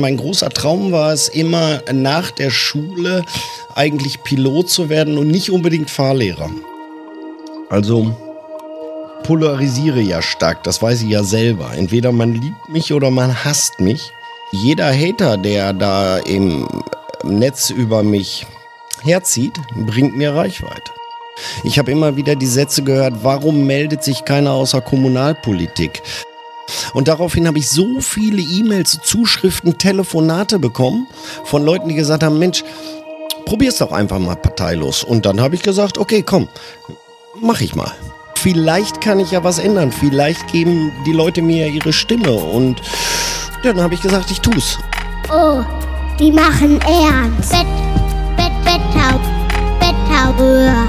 Mein großer Traum war es immer nach der Schule eigentlich Pilot zu werden und nicht unbedingt Fahrlehrer. Also polarisiere ja stark, das weiß ich ja selber. Entweder man liebt mich oder man hasst mich. Jeder Hater, der da im Netz über mich herzieht, bringt mir Reichweite. Ich habe immer wieder die Sätze gehört, warum meldet sich keiner außer Kommunalpolitik? Und daraufhin habe ich so viele E-Mails, Zuschriften, Telefonate bekommen von Leuten, die gesagt haben, Mensch, probier's doch einfach mal parteilos. Und dann habe ich gesagt, okay, komm, mach ich mal. Vielleicht kann ich ja was ändern. Vielleicht geben die Leute mir ihre Stimme. Und dann habe ich gesagt, ich tu's. Oh, die machen ernst. Bett, Bett, Betttau, Betttauber.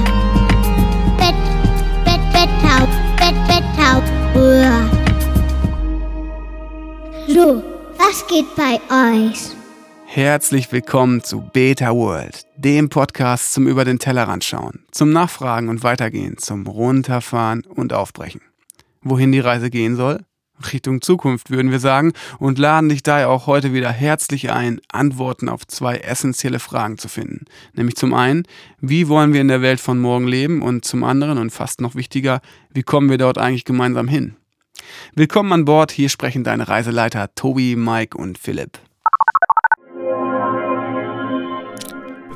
Bett, Bett, Betttau, Bett, Betttauber. So, was geht bei euch? Herzlich willkommen zu Beta World, dem Podcast zum Über den Tellerrand schauen, zum Nachfragen und Weitergehen, zum Runterfahren und Aufbrechen. Wohin die Reise gehen soll? Richtung Zukunft, würden wir sagen, und laden dich daher auch heute wieder herzlich ein, Antworten auf zwei essentielle Fragen zu finden. Nämlich zum einen, wie wollen wir in der Welt von morgen leben? Und zum anderen, und fast noch wichtiger, wie kommen wir dort eigentlich gemeinsam hin? Willkommen an Bord, hier sprechen deine Reiseleiter Tobi, Mike und Philipp.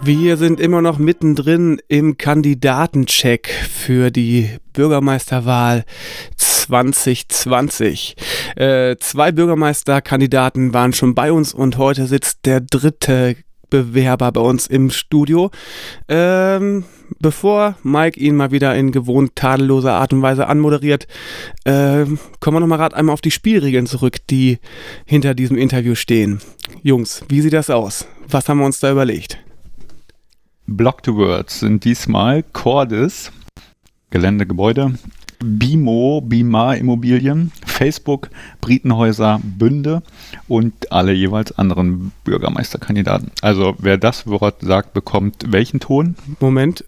Wir sind immer noch mittendrin im Kandidatencheck für die Bürgermeisterwahl 2020. Äh, zwei Bürgermeisterkandidaten waren schon bei uns und heute sitzt der dritte Bewerber bei uns im Studio. Ähm, bevor Mike ihn mal wieder in gewohnt tadelloser Art und Weise anmoderiert, äh, kommen wir nochmal gerade einmal auf die Spielregeln zurück, die hinter diesem Interview stehen. Jungs, wie sieht das aus? Was haben wir uns da überlegt? Block to Words sind diesmal Cordis, Gelände, Gebäude, Bimo, Bima Immobilien, Facebook, Britenhäuser, Bünde und alle jeweils anderen Bürgermeisterkandidaten. Also wer das Wort sagt, bekommt welchen Ton? Moment.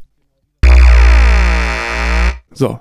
So,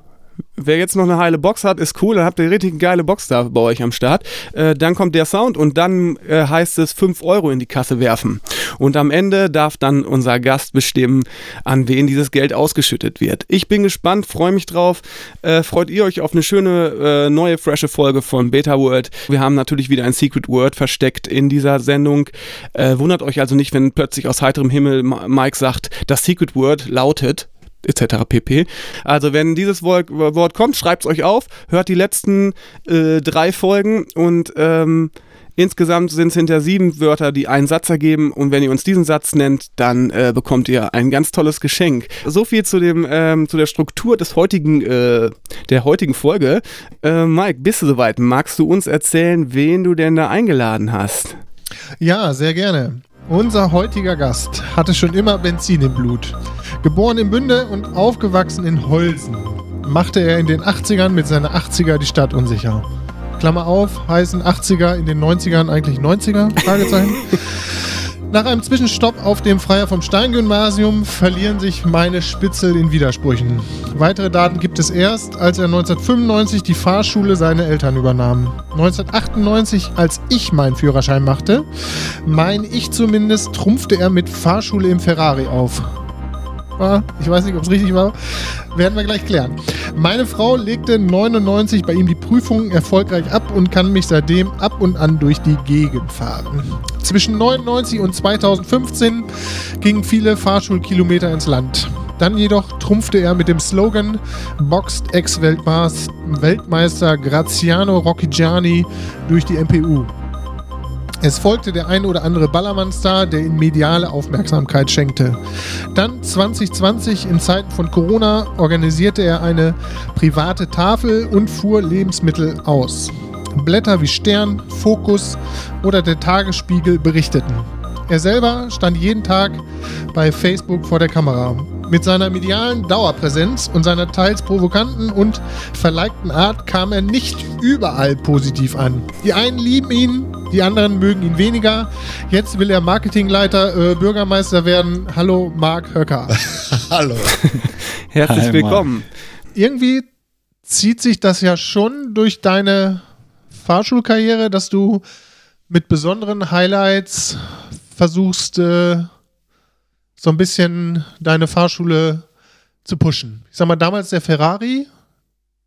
Wer jetzt noch eine heile Box hat, ist cool, dann habt ihr richtig geile Box da bei euch am Start. Äh, dann kommt der Sound und dann äh, heißt es 5 Euro in die Kasse werfen. Und am Ende darf dann unser Gast bestimmen, an wen dieses Geld ausgeschüttet wird. Ich bin gespannt, freue mich drauf. Äh, freut ihr euch auf eine schöne äh, neue, frische Folge von Beta World? Wir haben natürlich wieder ein Secret Word versteckt in dieser Sendung. Äh, wundert euch also nicht, wenn plötzlich aus heiterem Himmel Mike sagt, das Secret Word lautet etc. pp. Also wenn dieses Wort, kommt, schreibt es euch auf, hört die letzten äh, drei Folgen und ähm, insgesamt sind es hinter sieben Wörter, die einen Satz ergeben und wenn ihr uns diesen Satz nennt, dann äh, bekommt ihr ein ganz tolles Geschenk. So viel zu dem ähm, zu der Struktur des heutigen äh, der heutigen Folge. Äh, Mike, bist du soweit? Magst du uns erzählen, wen du denn da eingeladen hast? Ja, sehr gerne. Unser heutiger Gast hatte schon immer Benzin im Blut. Geboren in Bünde und aufgewachsen in Holsen, machte er in den 80ern mit seiner 80er die Stadt unsicher. Klammer auf, heißen 80er in den 90ern eigentlich 90er? Fragezeichen. Nach einem Zwischenstopp auf dem Freier vom Stein-Gymnasium verlieren sich meine Spitzel in Widersprüchen. Weitere Daten gibt es erst, als er 1995 die Fahrschule seiner Eltern übernahm. 1998, als ich meinen Führerschein machte, meine ich zumindest, trumpfte er mit Fahrschule im Ferrari auf war. Ich weiß nicht, ob es richtig war. Werden wir gleich klären. Meine Frau legte 99 bei ihm die Prüfung erfolgreich ab und kann mich seitdem ab und an durch die Gegend fahren. Zwischen 99 und 2015 gingen viele Fahrschulkilometer ins Land. Dann jedoch trumpfte er mit dem Slogan Boxed Ex-Weltmeister Graziano Rocchigiani durch die MPU. Es folgte der ein oder andere Ballermann-Star, der ihm mediale Aufmerksamkeit schenkte. Dann 2020 in Zeiten von Corona organisierte er eine private Tafel und fuhr Lebensmittel aus. Blätter wie Stern, Fokus oder der Tagesspiegel berichteten. Er selber stand jeden Tag bei Facebook vor der Kamera. Mit seiner medialen Dauerpräsenz und seiner teils provokanten und verleigten Art kam er nicht überall positiv an. Die einen lieben ihn, die anderen mögen ihn weniger. Jetzt will er Marketingleiter, äh, Bürgermeister werden. Hallo, Marc Höcker. Hallo. Herzlich Hi, willkommen. Irgendwie zieht sich das ja schon durch deine Fahrschulkarriere, dass du mit besonderen Highlights versuchst, äh, so ein bisschen deine Fahrschule zu pushen. Ich sag mal, damals der Ferrari,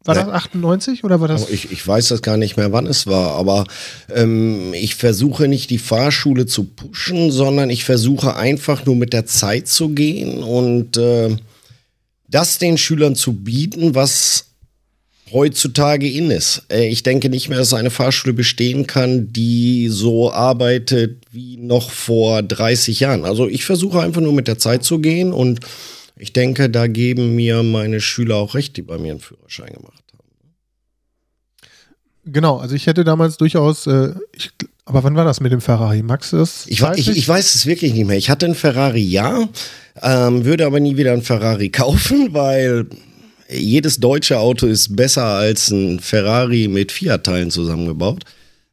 war das 98 oder war das? Ich, ich weiß das gar nicht mehr, wann es war, aber ähm, ich versuche nicht die Fahrschule zu pushen, sondern ich versuche einfach nur mit der Zeit zu gehen und äh, das den Schülern zu bieten, was heutzutage in ist. Äh, ich denke nicht mehr, dass eine Fahrschule bestehen kann, die so arbeitet wie noch vor 30 Jahren. Also ich versuche einfach nur mit der Zeit zu gehen und ich denke, da geben mir meine Schüler auch recht, die bei mir einen Führerschein gemacht haben. Genau, also ich hätte damals durchaus, äh, ich, aber wann war das mit dem Ferrari? Max, das Ich, ich, ich weiß es wirklich nicht mehr. Ich hatte einen Ferrari, ja, ähm, würde aber nie wieder einen Ferrari kaufen, weil jedes deutsche Auto ist besser als ein Ferrari mit Fiat-Teilen zusammengebaut.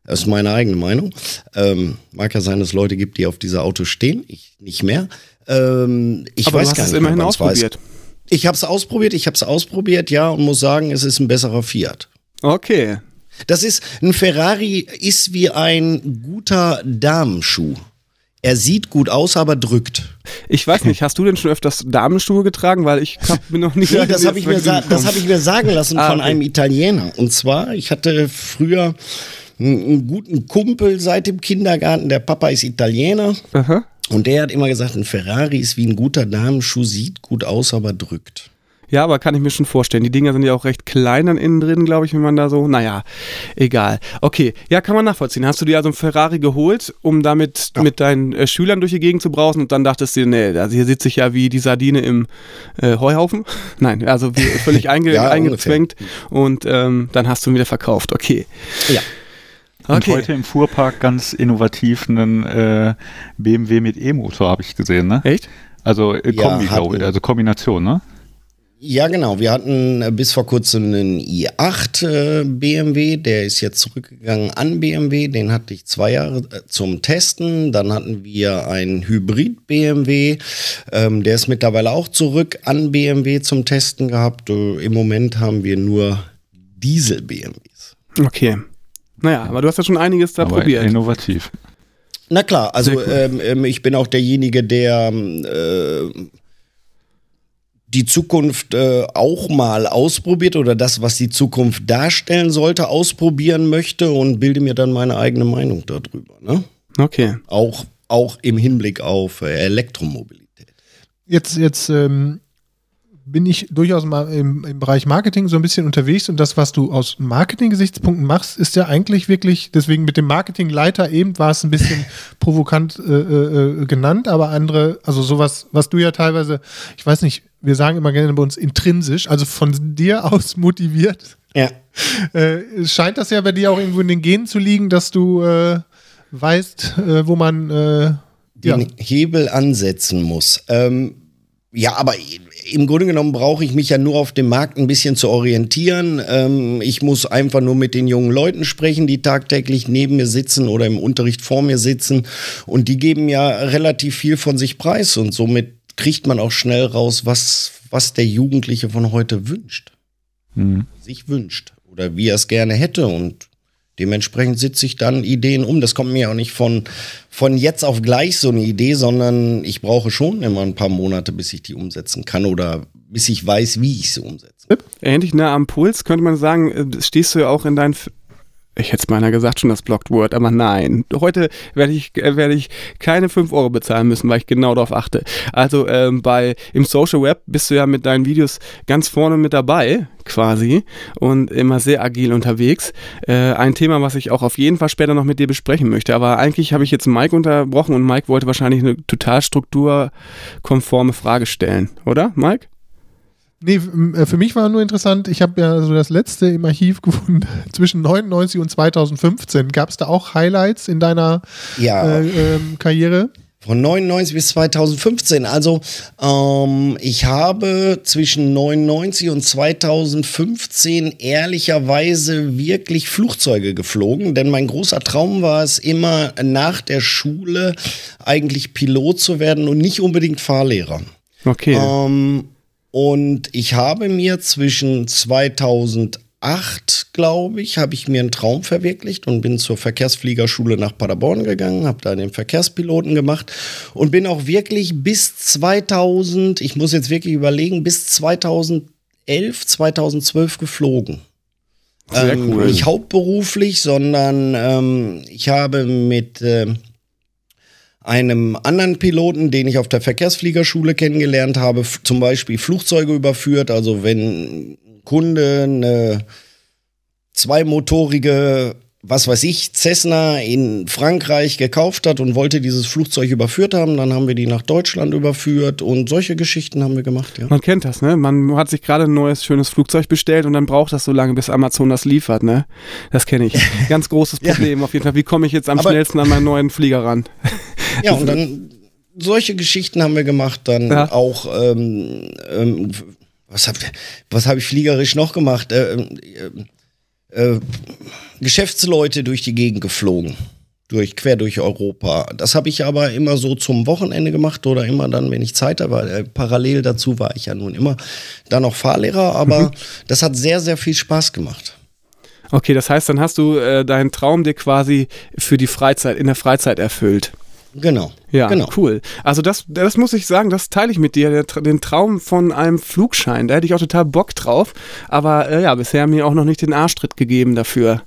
Das ist meine eigene Meinung. Ähm, mag ja sein, dass es Leute gibt, die auf diese Autos stehen. Ich nicht mehr. Ähm, ich Aber weiß du hast gar es nicht immerhin ausprobiert. Ich habe es ausprobiert, ich habe es ausprobiert, ja, und muss sagen, es ist ein besserer Fiat. Okay. Das ist, ein Ferrari ist wie ein guter Damenschuh. Er sieht gut aus, aber drückt. Ich weiß nicht, hast du denn schon öfters Damenschuhe getragen? Weil ich hab, bin noch nicht Nee, das habe ich, mir das hab ich mir sagen lassen Ah, von okay. einem Italiener. Und zwar, ich hatte früher einen, einen guten Kumpel seit dem Kindergarten. Der Papa ist Italiener. Aha. Und der hat immer gesagt, ein Ferrari ist wie ein guter Damenschuh, sieht gut aus, aber drückt. Ja, aber kann ich mir schon vorstellen. Die Dinger sind ja auch recht klein dann innen drin, glaube ich, wenn man da so, naja, egal. Okay, ja, kann man nachvollziehen. Hast du dir also einen Ferrari geholt, um damit mit deinen äh, Schülern durch die Gegend zu brausen und dann dachtest du dir, nee, also hier sitze ich ja wie die Sardine im äh, Heuhaufen? Nein, also wie, völlig einge Ja, eingezwängt und ähm, dann hast du ihn wieder verkauft. Okay. Ja. Und Okay. heute im Fuhrpark ganz innovativ einen äh, BMW mit E-Motor habe ich gesehen, ne? Echt? Also äh, Ja, Kombi, glaube ich, also Kombination, ne? Ja, genau. Wir hatten äh, bis vor kurzem einen i8 äh, BMW, der ist jetzt zurückgegangen an BMW. Den hatte ich zwei Jahre äh, zum Testen. Dann hatten wir einen Hybrid BMW, ähm, der ist mittlerweile auch zurück an BMW zum Testen gehabt. Äh, Im Moment haben wir nur Diesel BMWs. Okay. Naja, aber du hast ja schon einiges da Aber probiert. innovativ. Na klar, also ähm, ähm, ich bin auch derjenige, der ähm, äh, die Zukunft äh, auch mal ausprobiert oder das, was die Zukunft darstellen sollte, ausprobieren möchte und bilde mir dann meine eigene Meinung darüber. Ne? Okay. Auch, auch im Hinblick auf äh, Elektromobilität. Jetzt, jetzt ähm, bin ich durchaus mal im, im Bereich Marketing so ein bisschen unterwegs und das, was du aus Marketing-Gesichtspunkten machst, ist ja eigentlich wirklich, deswegen mit dem Marketingleiter eben war es ein bisschen provokant äh, äh, genannt, aber andere, also sowas, was du ja teilweise, ich weiß nicht, wir sagen immer gerne bei uns intrinsisch, also von dir aus motiviert, Ja. äh, scheint das ja bei dir auch irgendwo in den Genen zu liegen, dass du äh, weißt, äh, wo man äh, ja. den Hebel ansetzen muss. Ähm, ja, aber im Grunde genommen brauche ich mich ja nur auf dem Markt ein bisschen zu orientieren. Ähm, ich muss einfach nur mit den jungen Leuten sprechen, die tagtäglich neben mir sitzen oder im Unterricht vor mir sitzen. Und die geben ja relativ viel von sich preis. Und somit kriegt man auch schnell raus, was, was der Jugendliche von heute wünscht. Mhm. Sich wünscht. Oder wie er es gerne hätte. Und Dementsprechend sitze ich dann Ideen um. Das kommt mir auch nicht von, von jetzt auf gleich so eine Idee, sondern ich brauche schon immer ein paar Monate, bis ich die umsetzen kann oder bis ich weiß, wie ich sie umsetze. Ähnlich nah am Puls könnte man sagen, äh, stehst du ja auch in deinen. Ich hätte es beinahe gesagt, schon das Blocked Word, aber nein. Heute werde ich, äh, werde ich keine 5 Euro bezahlen müssen, weil ich genau darauf achte. Also ähm, bei im Social Web bist du ja mit deinen Videos ganz vorne mit dabei, quasi, und immer sehr agil unterwegs. Äh, ein Thema, was ich auch auf jeden Fall später noch mit dir besprechen möchte. Aber eigentlich habe ich jetzt Mike unterbrochen und Mike wollte wahrscheinlich eine total strukturkonforme Frage stellen, oder, Mike? Nee, äh, für mich war nur interessant, ich habe ja so das letzte im Archiv gefunden, zwischen 99 und 2015. Gab es da auch Highlights in deiner Ja. äh, ähm, Karriere? Von 99 bis 2015. Also ähm, ich habe zwischen 99 und 2015 ehrlicherweise wirklich Flugzeuge geflogen, denn mein großer Traum war es immer nach der Schule eigentlich Pilot zu werden und nicht unbedingt Fahrlehrer. Okay. Ähm, und ich habe mir zwischen 2001 2008, glaube ich, habe ich mir einen Traum verwirklicht und bin zur Verkehrsfliegerschule nach Paderborn gegangen, habe da den Verkehrspiloten gemacht und bin auch wirklich bis 2000, ich muss jetzt wirklich überlegen, bis 2011, 2012 geflogen. Sehr ähm, cool. Nicht hauptberuflich, sondern ähm, ich habe mit äh, einem anderen Piloten, den ich auf der Verkehrsfliegerschule kennengelernt habe, zum Beispiel Flugzeuge überführt. Also wenn ein Kunde eine zweimotorige, was weiß ich, Cessna in Frankreich gekauft hat und wollte dieses Flugzeug überführt haben, dann haben wir die nach Deutschland überführt und solche Geschichten haben wir gemacht, ja. Man kennt das, ne? Man hat sich gerade ein neues, schönes Flugzeug bestellt und dann braucht das so lange, bis Amazon das liefert, ne? Das kenne ich. Ganz großes Ja. Problem auf jeden Fall. Wie komme ich jetzt am Aber- schnellsten an meinen neuen Flieger ran? Ja, und dann solche Geschichten haben wir gemacht. Dann Ja. auch, ähm, ähm, was habe was hab ich fliegerisch noch gemacht? Äh, ähm, äh, Geschäftsleute durch die Gegend geflogen. Durch, quer durch Europa. Das habe ich aber immer so zum Wochenende gemacht oder immer dann, wenn ich Zeit habe. Äh, parallel dazu war ich ja nun immer dann noch Fahrlehrer, aber das hat sehr, sehr viel Spaß gemacht. Okay, das heißt, dann hast du äh, deinen Traum dir quasi für die Freizeit, in der Freizeit erfüllt. Genau. Ja, genau. cool. Also das, das muss ich sagen, das teile ich mit dir, der, den Traum von einem Flugschein. Da hätte ich auch total Bock drauf. Aber äh, ja, bisher mir auch noch nicht den Arschtritt gegeben dafür.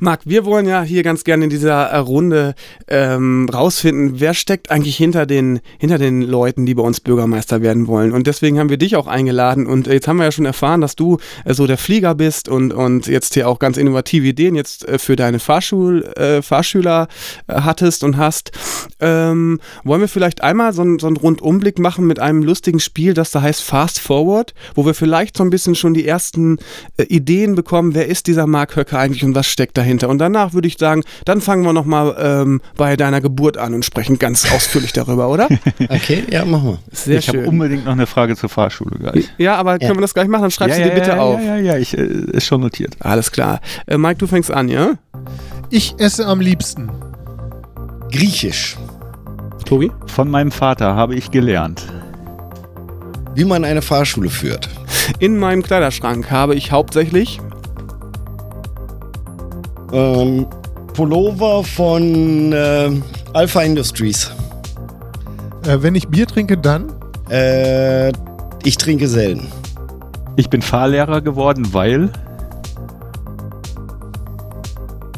Marc, wir wollen ja hier ganz gerne in dieser äh, Runde ähm, rausfinden, wer steckt eigentlich hinter den, hinter den Leuten, die bei uns Bürgermeister werden wollen. Und deswegen haben wir dich auch eingeladen. Und jetzt haben wir ja schon erfahren, dass du äh, so der Flieger bist und, und jetzt hier auch ganz innovative Ideen jetzt äh, für deine Fahrschul, äh, Fahrschüler äh, hattest und hast. Ähm, wollen wir vielleicht einmal so, einen- so einen Rundumblick machen mit einem lustigen Spiel, das da heißt Fast Forward, wo wir vielleicht so ein bisschen schon die ersten äh, Ideen bekommen, wer ist dieser Mark Höcker eigentlich und was steckt dahinter. Und danach würde ich sagen, dann fangen wir nochmal ähm, bei deiner Geburt an und sprechen ganz ausführlich darüber, oder? Okay, ja, machen wir. Sehr ich habe unbedingt noch eine Frage zur Fahrschule gleich. Ja, aber können Ja. wir das gleich machen? Dann schreibst ja, du dir bitte ja, auf. Ja, ja, ja, ich, äh, ist schon notiert. Alles klar. Äh, Mike, du fängst an, ja? Ich esse am liebsten. Griechisch. Tobi? Von meinem Vater habe ich gelernt. Wie man eine Fahrschule führt. In meinem Kleiderschrank habe ich hauptsächlich Ähm, Pullover von äh, Alpha Industries. Äh, wenn ich Bier trinke, dann Äh, ich trinke selten. Ich bin Fahrlehrer geworden, weil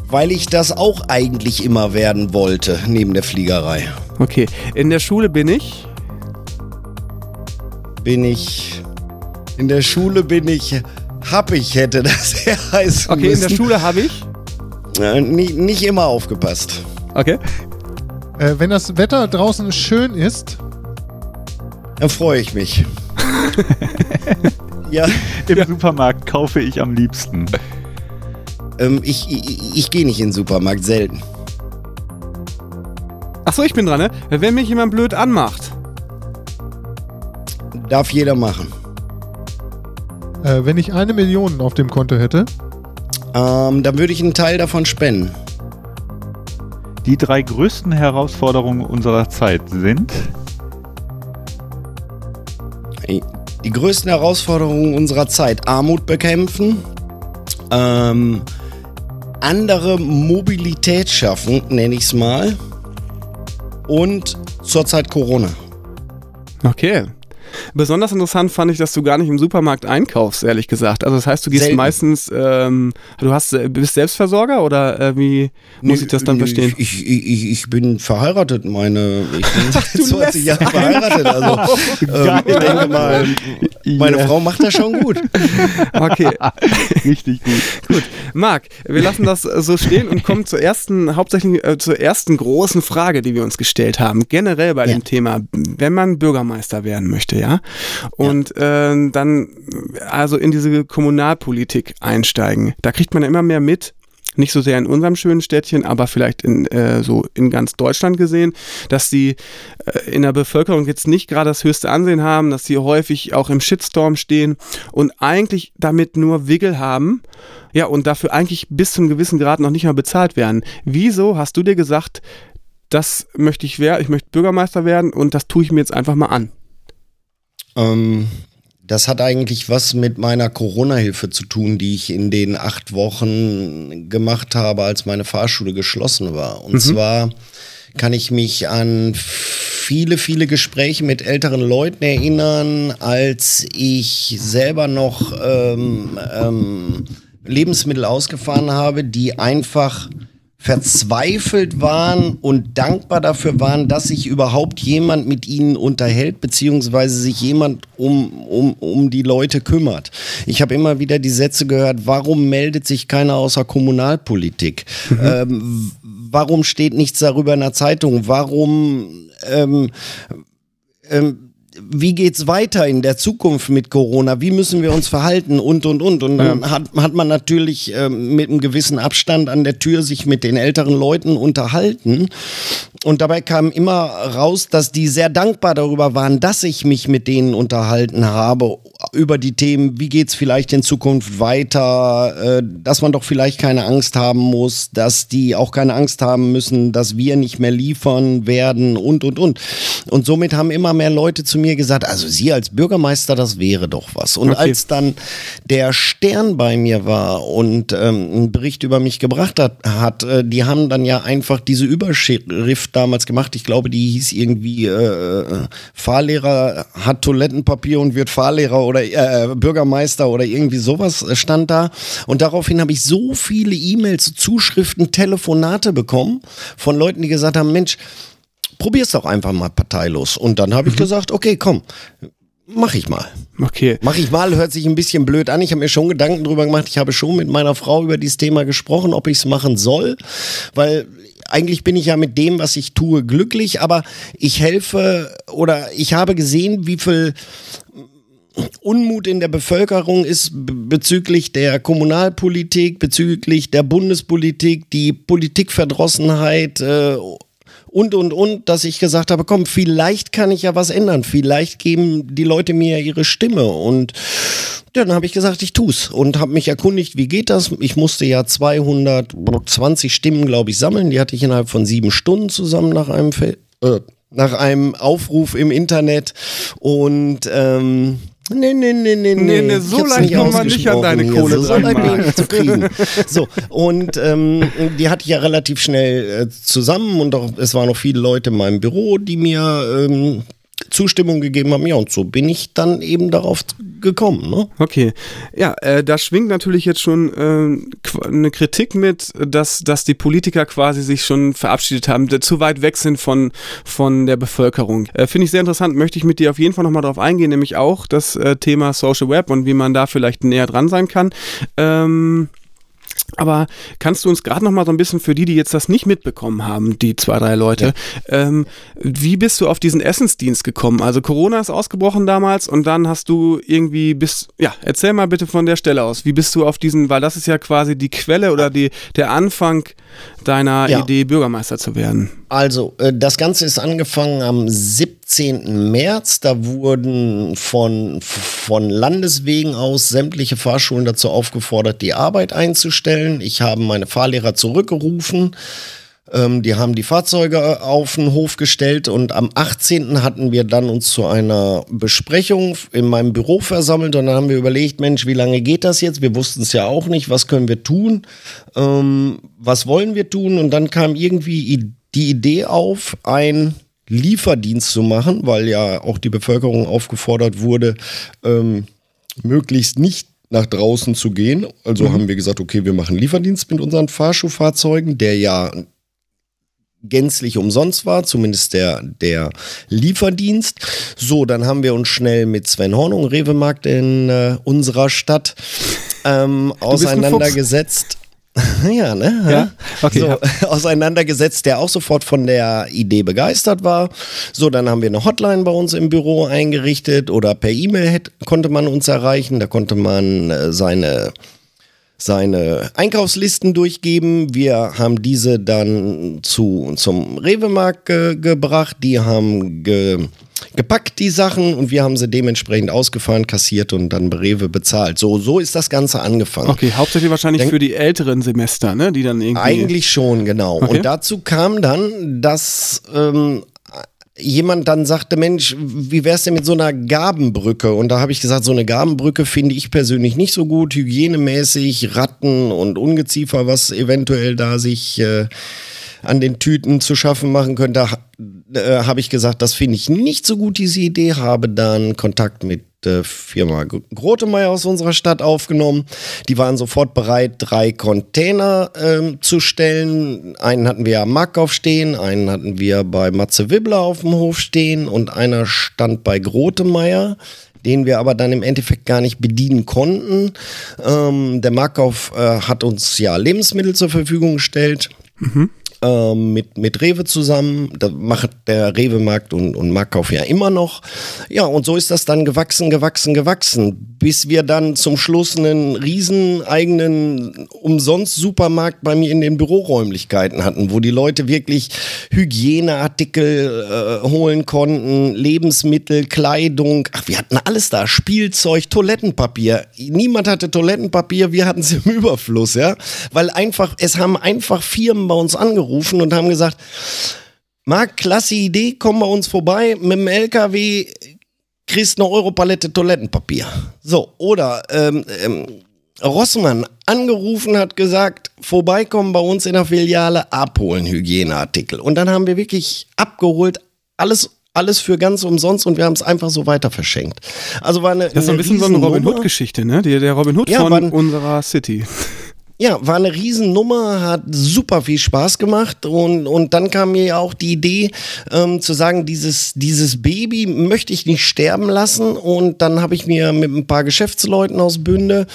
Weil ich das auch eigentlich immer werden wollte, neben der Fliegerei. Okay, in der Schule bin ich. Bin ich. In der Schule bin ich. Hab ich, hätte das ja heißen Okay, in müssen. der Schule habe ich. Äh, nicht, nicht immer aufgepasst. Okay. äh, wenn das Wetter draußen schön ist, Dann freue ich mich. ja, im Supermarkt kaufe ich am liebsten. ähm, ich, ich, ich gehe nicht in den Supermarkt, selten. Achso, ich bin dran, ne? Wenn mich jemand blöd anmacht. Darf jeder machen. äh, wenn ich eine Million auf dem Konto hätte, Ähm, dann würde ich einen Teil davon spenden. Die drei größten Herausforderungen unserer Zeit sind Die größten Herausforderungen unserer Zeit: Armut bekämpfen, ähm, andere Mobilität schaffen, nenne ich es mal, und zurzeit Corona. Okay. Besonders interessant fand ich, dass du gar nicht im Supermarkt einkaufst, ehrlich gesagt. Also das heißt, du gehst Selten. meistens, ähm, du hast, äh, bist Selbstversorger oder äh, wie muss ich das dann verstehen? Ich, ich, ich, ich bin verheiratet, meine. Ich bin seit du 20 lässt Jahren verheiratet. Also, ähm, ich denke mal, meine Ja. Frau macht das schon gut. Okay, richtig gut. Marc, wir lassen das äh, so stehen und kommen zur ersten, hauptsächlich äh, zur ersten großen Frage, die wir uns gestellt haben. Generell bei Ja. dem Thema, wenn man Bürgermeister werden möchte, ja, und äh, dann also in diese Kommunalpolitik einsteigen. Da kriegt man ja immer mehr mit. Nicht so sehr in unserem schönen Städtchen, aber vielleicht in äh, so in ganz Deutschland gesehen, dass die äh, in der Bevölkerung jetzt nicht gerade das höchste Ansehen haben, dass sie häufig auch im Shitstorm stehen und eigentlich damit nur Wiggle haben, ja, und dafür eigentlich bis zum gewissen Grad noch nicht mal bezahlt werden. Wieso hast du dir gesagt, das möchte ich werden, ich möchte Bürgermeister werden und das tue ich mir jetzt einfach mal an? Ähm, Das hat eigentlich was mit meiner Corona-Hilfe zu tun, die ich in den acht Wochen gemacht habe, als meine Fahrschule geschlossen war. Und zwar kann ich mich an viele, viele Gespräche mit älteren Leuten erinnern, als ich selber noch ähm, ähm, Lebensmittel ausgefahren habe, die einfach verzweifelt waren und dankbar dafür waren, dass sich überhaupt jemand mit ihnen unterhält, beziehungsweise sich jemand um, um, um die Leute kümmert. Ich habe immer wieder die Sätze gehört, warum meldet sich keiner außer Kommunalpolitik? Ähm, warum steht nichts darüber in der Zeitung? Warum ähm, ähm, wie geht's weiter in der Zukunft mit Corona? Wie müssen wir uns verhalten und und und und dann hat, hat man natürlich ähm, mit einem gewissen Abstand an der Tür sich mit den älteren Leuten unterhalten und dabei kam immer raus, dass die sehr dankbar darüber waren, dass ich mich mit denen unterhalten habe über die Themen, wie geht's vielleicht in Zukunft weiter, äh, dass man doch vielleicht keine Angst haben muss, dass die auch keine Angst haben müssen, dass wir nicht mehr liefern werden und und und. Und somit haben immer mehr Leute zu mir gesagt, also Sie als Bürgermeister, das wäre doch was. Und Okay. als dann der Stern bei mir war und ähm, einen Bericht über mich gebracht hat, hat äh, die haben dann ja einfach diese Überschrift damals gemacht. Ich glaube, die hieß irgendwie äh, Fahrlehrer hat Toilettenpapier und wird Fahrlehrer oder äh, Bürgermeister oder irgendwie sowas stand da. Und daraufhin habe ich so viele E-Mails, Zuschriften, Telefonate bekommen von Leuten, die gesagt haben, Mensch, probier's doch einfach mal parteilos. Und dann habe ich gesagt, okay, komm, mach ich mal. Okay. Mach ich mal, hört sich ein bisschen blöd an. Ich habe mir schon Gedanken drüber gemacht. Ich habe schon mit meiner Frau über dieses Thema gesprochen, ob ich es machen soll, weil eigentlich bin ich ja mit dem, was ich tue, glücklich, aber ich helfe oder ich habe gesehen, wie viel Unmut in der Bevölkerung ist bezüglich der Kommunalpolitik, bezüglich der Bundespolitik, die Politikverdrossenheit äh, und, und, und, dass ich gesagt habe, komm, vielleicht kann ich ja was ändern. Vielleicht geben die Leute mir ihre Stimme. Und dann habe ich gesagt, ich tu's und habe mich erkundigt, wie geht das? Ich musste ja 220 Stimmen, glaube ich, sammeln. Die hatte ich innerhalb von sieben Stunden zusammen nach einem, Fe äh, nach einem Aufruf im Internet. Und ähm, Nee, nee, nee, nee, Nee, nee. nee, so leicht kommt man nicht an deine. Kohle so, so dran, leicht bin ich nicht zu kriegen. So, und ähm, die hatte ich ja relativ schnell äh, zusammen und auch, es waren noch viele Leute in meinem Büro, die mir ähm, Zustimmung gegeben haben. Ja, und so bin ich dann eben darauf gekommen. Ne? Okay. Ja, äh, da schwingt natürlich jetzt schon äh, eine Kritik mit, dass, dass die Politiker quasi sich schon verabschiedet haben, zu weit weg sind von, von der Bevölkerung. Äh, Finde ich sehr interessant, möchte ich mit dir auf jeden Fall nochmal drauf eingehen, nämlich auch das äh, Thema Social Web und wie man da vielleicht näher dran sein kann. Ähm, aber kannst du uns gerade noch mal so ein bisschen für die, die jetzt das nicht mitbekommen haben, die zwei, drei Leute, ähm, wie bist du auf diesen Essensdienst gekommen? Also Corona ist ausgebrochen damals und dann hast du irgendwie bis, ja, erzähl mal bitte von der Stelle aus. Wie bist du auf diesen, weil das ist ja quasi die Quelle oder die, der Anfang deiner Ja. Idee, Bürgermeister zu werden. Also, äh, das Ganze ist angefangen am 17. März. Da wurden von, von Landeswegen aus sämtliche Fahrschulen dazu aufgefordert, die Arbeit einzustellen. Ich habe meine Fahrlehrer zurückgerufen. Ähm, die haben die Fahrzeuge auf den Hof gestellt und am 18. hatten wir dann uns zu einer Besprechung in meinem Büro versammelt und dann haben wir überlegt, Mensch, wie lange geht das jetzt? Wir wussten es ja auch nicht, was können wir tun? Ähm, was wollen wir tun? Und dann kam irgendwie die Idee auf, ein Lieferdienst zu machen, weil ja auch die Bevölkerung aufgefordert wurde, ähm, möglichst nicht nach draußen zu gehen. Also haben wir gesagt, okay, wir machen Lieferdienst mit unseren Fahrschuhfahrzeugen, der ja gänzlich umsonst war, zumindest der, der Lieferdienst. So, dann haben wir uns schnell mit Sven Hornung, Rewe-Markt in äh, unserer Stadt, ähm, auseinandergesetzt. ja, ne? Ja? Okay, so, ja. auseinandergesetzt, der auch sofort von der Idee begeistert war. So, dann haben wir eine Hotline bei uns im Büro eingerichtet oder per E-Mail konnte man uns erreichen. Da konnte man äh, seine seine Einkaufslisten durchgeben. Wir haben diese dann zu, zum Rewe-Markt ge gebracht. Die haben ge gepackt, die Sachen, und wir haben sie dementsprechend ausgefahren, kassiert und dann Rewe bezahlt. So, so ist das Ganze angefangen. Okay, hauptsächlich wahrscheinlich Denk- für die älteren Semester, ne? Die dann irgendwie. Eigentlich schon, genau. Okay. Und dazu kam dann, dass ähm, jemand dann sagte, Mensch, wie wär's denn mit so einer Gabenbrücke? Und da habe ich gesagt, so eine Gabenbrücke finde ich persönlich nicht so gut, hygienemäßig, Ratten und Ungeziefer, was eventuell da sich äh, an den Tüten zu schaffen machen könnte, äh, habe ich gesagt, das finde ich nicht so gut, diese Idee, habe dann Kontakt mit der Firma Grotemeyer aus unserer Stadt aufgenommen. Die waren sofort bereit, drei Container ähm, zu stellen. Einen hatten wir am Markkauf stehen, einen hatten wir bei Matze Wibbler auf dem Hof stehen und einer stand bei Grotemeyer den wir aber dann im Endeffekt gar nicht bedienen konnten. Ähm, der Markkauf äh, hat uns ja Lebensmittel zur Verfügung gestellt. Mhm ähm, mit, mit Rewe zusammen. Da macht der Rewe-Markt und, und Marktkauf ja immer noch. Ja, und so ist das dann gewachsen, gewachsen, gewachsen, bis wir dann zum Schluss einen riesen eigenen Umsonst-Supermarkt bei mir in den Büroräumlichkeiten hatten, wo die Leute wirklich Hygieneartikel äh, holen konnten, Lebensmittel, Kleidung. Ach, wir hatten alles da. Spielzeug, Toilettenpapier. Niemand hatte Toilettenpapier, wir hatten es im Überfluss, ja. Weil einfach, es haben einfach Firmen bei uns angerufen angerufen und haben gesagt, Marc, klasse Idee, komm bei uns vorbei mit dem LKW, kriegst eine Europalette Toilettenpapier. So, oder ähm, ähm, Rossmann angerufen hat gesagt, vorbeikommen bei uns in der Filiale, abholen Hygieneartikel. Und dann haben wir wirklich abgeholt, alles alles für ganz umsonst und wir haben es einfach so weiter verschenkt. Also war eine, das ist so ein bisschen so eine Robin Hood Geschichte, ne? Der, der Robin Hood ja, von unserer City. Ja, war eine Riesennummer, hat super viel Spaß gemacht und, und dann kam mir ja auch die Idee ähm, zu sagen, dieses, dieses Baby möchte ich nicht sterben lassen und dann habe ich mir mit ein paar Geschäftsleuten aus Bünde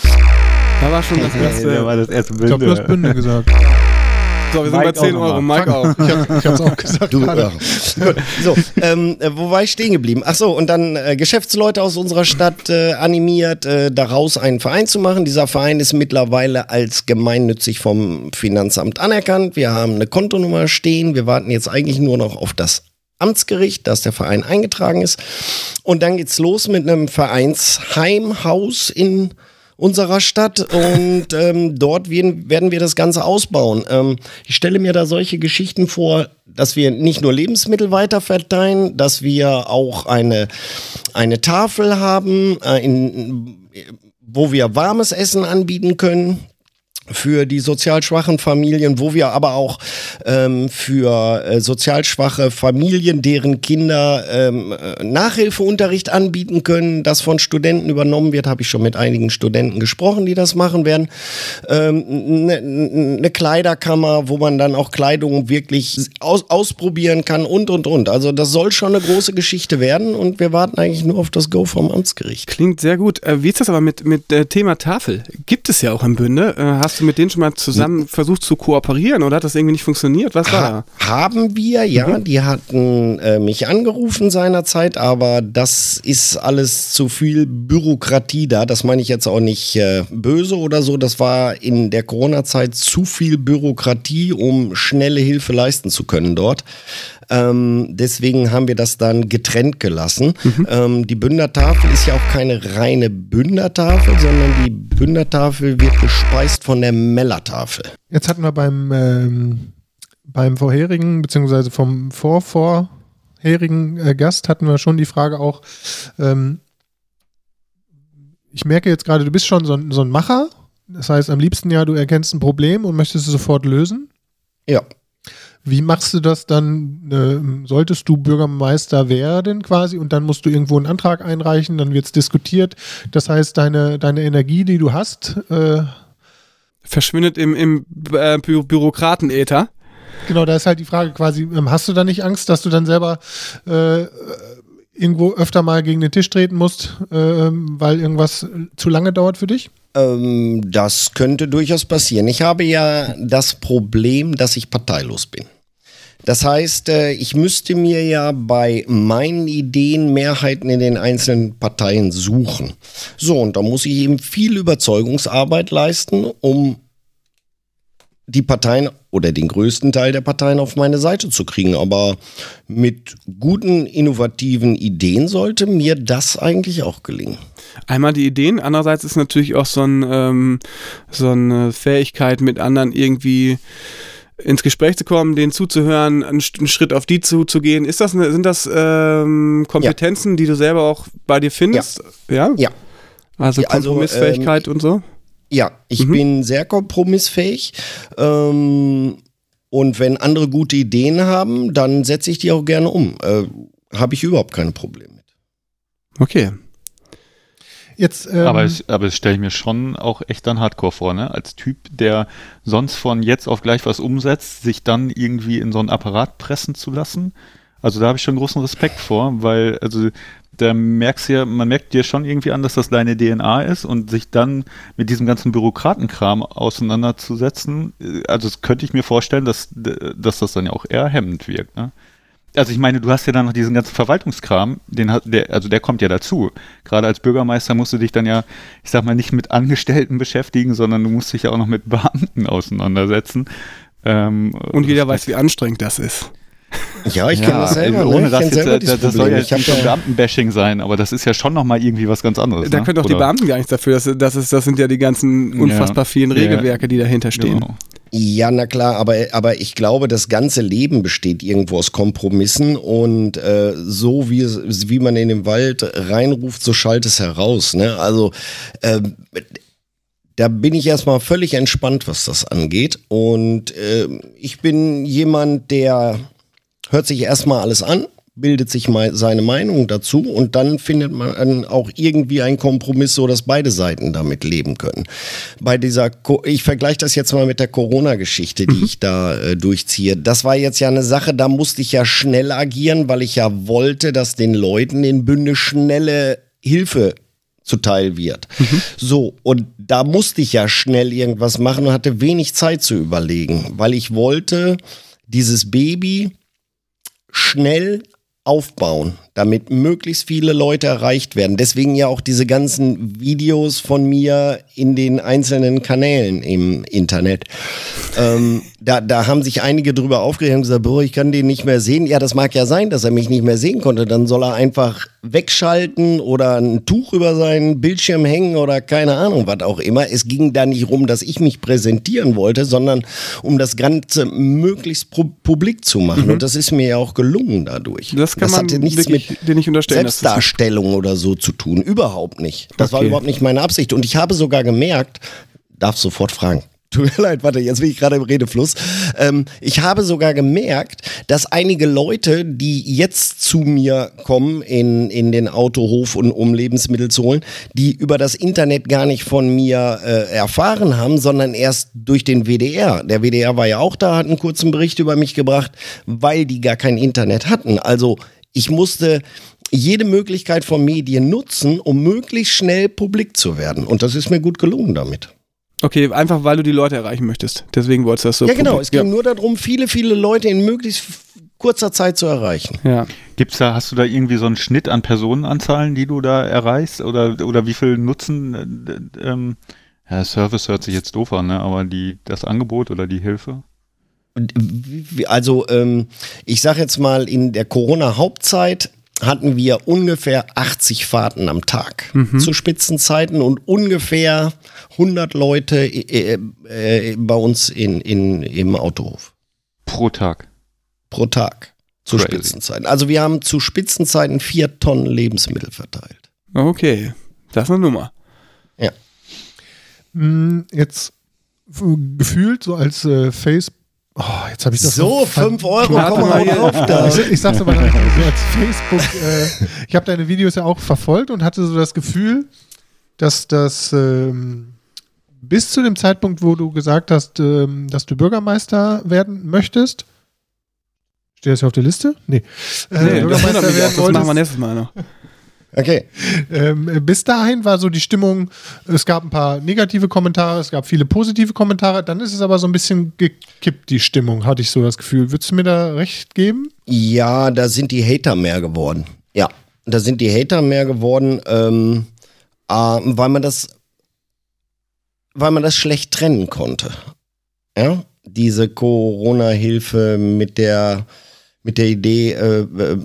da war schon das erste. Ja, war das erste Bünde. Ich glaube, du hast Bünde gesagt. So, wir sind Mike bei 10 Euro. Mike auch. Ich, hab, ich hab's auch gesagt. Du, ja. So, ähm, äh, wo war ich stehen geblieben? Ach so, und dann äh, Geschäftsleute aus unserer Stadt äh, animiert, äh, daraus einen Verein zu machen. Dieser Verein ist mittlerweile als gemeinnützig vom Finanzamt anerkannt. Wir haben eine Kontonummer stehen. Wir warten jetzt eigentlich nur noch auf das Amtsgericht, dass der Verein eingetragen ist. Und dann geht's los mit einem Vereinsheimhaus in unserer Stadt und ähm, dort werden, wir das Ganze ausbauen. Ähm, ich stelle mir da solche Geschichten vor, dass wir nicht nur Lebensmittel weiterverteilen, dass wir auch eine, eine Tafel haben, äh, in, wo wir warmes Essen anbieten können für die sozial schwachen Familien, wo wir aber auch ähm, für äh, sozial schwache Familien, deren Kinder ähm, äh, Nachhilfeunterricht anbieten können, das von Studenten übernommen wird, habe ich schon mit einigen Studenten gesprochen, die das machen werden. Eine ähm, ne, ne Kleiderkammer, wo man dann auch Kleidung wirklich aus, ausprobieren kann und und und. Also das soll schon eine große Geschichte werden und wir warten eigentlich nur auf das Go vom Amtsgericht. Klingt sehr gut. Äh, wie ist das aber mit mit äh, Thema Tafel? Gibt es ja auch im Bünde. Äh, hast du mit denen schon mal zusammen versucht zu kooperieren oder hat das irgendwie nicht funktioniert? Was war ha da? Haben wir, ja. Mhm. Die hatten äh, mich angerufen seinerzeit, aber das ist alles zu viel Bürokratie da. Das meine ich jetzt auch nicht äh, böse oder so. Das war in der Corona-Zeit zu viel Bürokratie, um schnelle Hilfe leisten zu können dort. Ähm, deswegen haben wir das dann getrennt gelassen. Mhm. Ähm, die Bündertafel ist ja auch keine reine Bündertafel, sondern die Bündertafel wird gespeist von der Mellertafel. Jetzt hatten wir beim, ähm, beim vorherigen, beziehungsweise vom vorvorherigen äh, Gast hatten wir schon die Frage auch, ähm, ich merke jetzt gerade, du bist schon so, so ein Macher. Das heißt, am liebsten ja, du erkennst ein Problem und möchtest es sofort lösen. Ja. Wie machst du das dann? Äh, solltest du Bürgermeister werden quasi und dann musst du irgendwo einen Antrag einreichen, dann wird es diskutiert. Das heißt, deine, deine Energie, die du hast, äh, verschwindet im, im äh, Bü Bürokratenäther. Genau, da ist halt die Frage quasi, ähm, hast du da nicht Angst, dass du dann selber äh, irgendwo öfter mal gegen den Tisch treten musst, äh, weil irgendwas zu lange dauert für dich? Ähm, das könnte durchaus passieren. Ich habe ja das Problem, dass ich parteilos bin. Das heißt, äh, ich müsste mir ja bei meinen Ideen Mehrheiten in den einzelnen Parteien suchen. So, und da muss ich eben viel Überzeugungsarbeit leisten, um die Parteien oder den größten Teil der Parteien auf meine Seite zu kriegen. Aber mit guten, innovativen Ideen sollte mir das eigentlich auch gelingen. Einmal die Ideen, andererseits ist natürlich auch so, ein, ähm, so eine Fähigkeit, mit anderen irgendwie ins Gespräch zu kommen, denen zuzuhören, einen, Schritt auf die zuzugehen. Ist das eine, sind das ähm, Kompetenzen, die du selber auch bei dir findest? Ja. Ja. Also Ja, also, Kompromissfähigkeit und so? Ja, ich Mhm. bin sehr kompromissfähig. Ähm, und wenn andere gute Ideen haben, dann setze ich die auch gerne um. Äh, Habe ich überhaupt keine Probleme mit. Okay. Jetzt, ähm, aber es, aber es stelle ich mir schon auch echt dann Hardcore vor, ne? Als Typ, der sonst von jetzt auf gleich was umsetzt, sich dann irgendwie in so einen Apparat pressen zu lassen. Also da habe ich schon großen Respekt vor, weil, also da merkst du ja, man merkt dir schon irgendwie an, dass das deine DNA ist und sich dann mit diesem ganzen Bürokratenkram auseinanderzusetzen, äh, also das könnte ich mir vorstellen, dass, dass das dann ja auch eher hemmend wirkt, ne? Also ich meine, du hast ja dann noch diesen ganzen Verwaltungskram, den hat der, also der kommt ja dazu. Gerade als Bürgermeister musst du dich dann ja, ich sag mal, nicht mit Angestellten beschäftigen, sondern du musst dich ja auch noch mit Beamten auseinandersetzen. Ähm, Und jeder weiß, wie anstrengend das ist. Ja, ich kenne das selber. ohne ne? ich das jetzt, äh, das soll ja nicht ja- Beamtenbashing sein, aber das ist ja schon nochmal irgendwie was ganz anderes. Da ne? können doch die Beamten gar nichts dafür. Das, das, ist, das sind ja die ganzen unfassbar vielen Ja. Regelwerke, die dahinter stehen. Genau. Ja, na klar, aber, aber ich glaube, das ganze Leben besteht irgendwo aus Kompromissen und äh, so wie, wie man in den Wald reinruft, so schallt es heraus. Ne? Also ähm, da bin ich erstmal völlig entspannt, was das angeht. Und äh, ich bin jemand, der hört sich erstmal alles an, bildet sich mal seine Meinung dazu und dann findet man auch irgendwie einen Kompromiss, so dass beide Seiten damit leben können. Bei dieser, Co ich vergleiche das jetzt mal mit der Corona-Geschichte, die ich da äh, durchziehe. Das war jetzt ja eine Sache, da musste ich ja schnell agieren, weil ich ja wollte, dass den Leuten in Bünde schnelle Hilfe zuteil wird. So, und da musste ich ja schnell irgendwas machen und hatte wenig Zeit zu überlegen, weil ich wollte dieses Baby schnell aufbauen, damit möglichst viele Leute erreicht werden. Deswegen ja auch diese ganzen Videos von mir in den einzelnen Kanälen im Internet. Ähm, da, da haben sich einige drüber aufgeregt und gesagt, boah, ich kann den nicht mehr sehen. Ja, das mag ja sein, dass er mich nicht mehr sehen konnte. Dann soll er einfach wegschalten oder ein Tuch über seinen Bildschirm hängen oder keine Ahnung, was auch immer. Es ging da nicht rum, dass ich mich präsentieren wollte, sondern um das Ganze möglichst pu publik zu machen. Und das ist mir ja auch gelungen dadurch. Mhm. Das kann man hatte nichts wirklich mit dir nicht unterstellen. das- Selbstdarstellung oder so zu tun. Überhaupt nicht. Das war Okay. überhaupt nicht meine Absicht. Und ich habe sogar gemerkt, darf sofort fragen. Tut mir leid, warte, jetzt bin ich gerade im Redefluss. Ähm, ich habe sogar gemerkt, dass einige Leute, die jetzt zu mir kommen in, in den Autohof und um Lebensmittel zu holen, die über das Internet gar nicht von mir äh, erfahren haben, sondern erst durch den WDR. Der WDR war ja auch da, hat einen kurzen Bericht über mich gebracht, weil die gar kein Internet hatten. Also ich musste jede Möglichkeit von Medien nutzen, um möglichst schnell publik zu werden. Und das ist mir gut gelungen damit. Okay, einfach weil du die Leute erreichen möchtest. Deswegen wolltest du das so. ja, genau. Es ging nur darum, viele, viele Leute in möglichst kurzer Zeit zu erreichen. Ja. Gibt's da, hast du da irgendwie so einen Schnitt an Personenanzahlen, die du da erreichst? Oder, oder wie viel Nutzen, äh, ähm, ja, Service hört sich jetzt doof an, ne? aber die, das Angebot oder die Hilfe? Also, ähm, ich sage jetzt mal, in der Corona-Hauptzeit hatten wir ungefähr 80 Fahrten am Tag zu Spitzenzeiten und ungefähr 100 Leute äh, äh, bei uns in, in, im Autohof. Pro Tag. pro Tag zu Crazy. Spitzenzeiten. Also wir haben zu Spitzenzeiten vier Tonnen Lebensmittel verteilt. Okay, das ist eine Nummer. Ja. mh, jetzt gefühlt so als äh, Face. Oh, jetzt habe ich das So, 5 Euro, komm mal drauf da. Ich, ich sag's aber so als Facebook. Äh, ich habe deine Videos ja auch verfolgt und hatte so das Gefühl, dass das ähm, bis zu dem Zeitpunkt, wo du gesagt hast, ähm, dass du Bürgermeister werden möchtest. Steht das hier auf der Liste? Nee. Äh, Nee, das, Bürgermeister auch, werden das machen wir wolltest. nächstes Mal noch. Okay. Ähm, bis dahin war so die Stimmung, es gab ein paar negative Kommentare, es gab viele positive Kommentare, dann ist es aber so ein bisschen gekippt, die Stimmung, hatte ich so das Gefühl. Würdest du mir da recht geben? Ja, da sind die Hater mehr geworden. Ja, da sind die Hater mehr geworden, ähm, äh, weil man das, weil man das schlecht trennen konnte. Ja, diese Corona-Hilfe mit der, mit der Idee, äh, äh,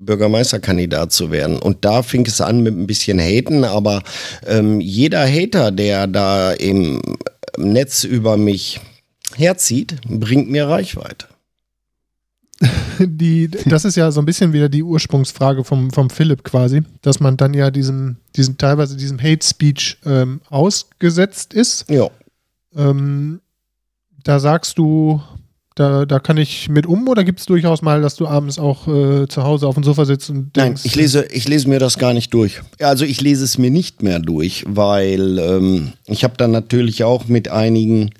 Bürgermeisterkandidat zu werden. Und da fing es an mit ein bisschen Haten, aber ähm, jeder Hater, der da im Netz über mich herzieht, bringt mir Reichweite. Die, das ist ja so ein bisschen wieder die Ursprungsfrage vom, vom Philipp quasi, dass man dann ja diesem, diesem teilweise diesem Hate Speech ähm, ausgesetzt ist. Ja. Ähm, da sagst du, da, da kann ich mit um oder gibt es durchaus mal, dass du abends auch äh, zu Hause auf dem Sofa sitzt und Nein, denkst, ich lese, ich lese mir das gar nicht durch. Also ich lese es mir nicht mehr durch, weil ähm, ich habe dann natürlich auch mit einigen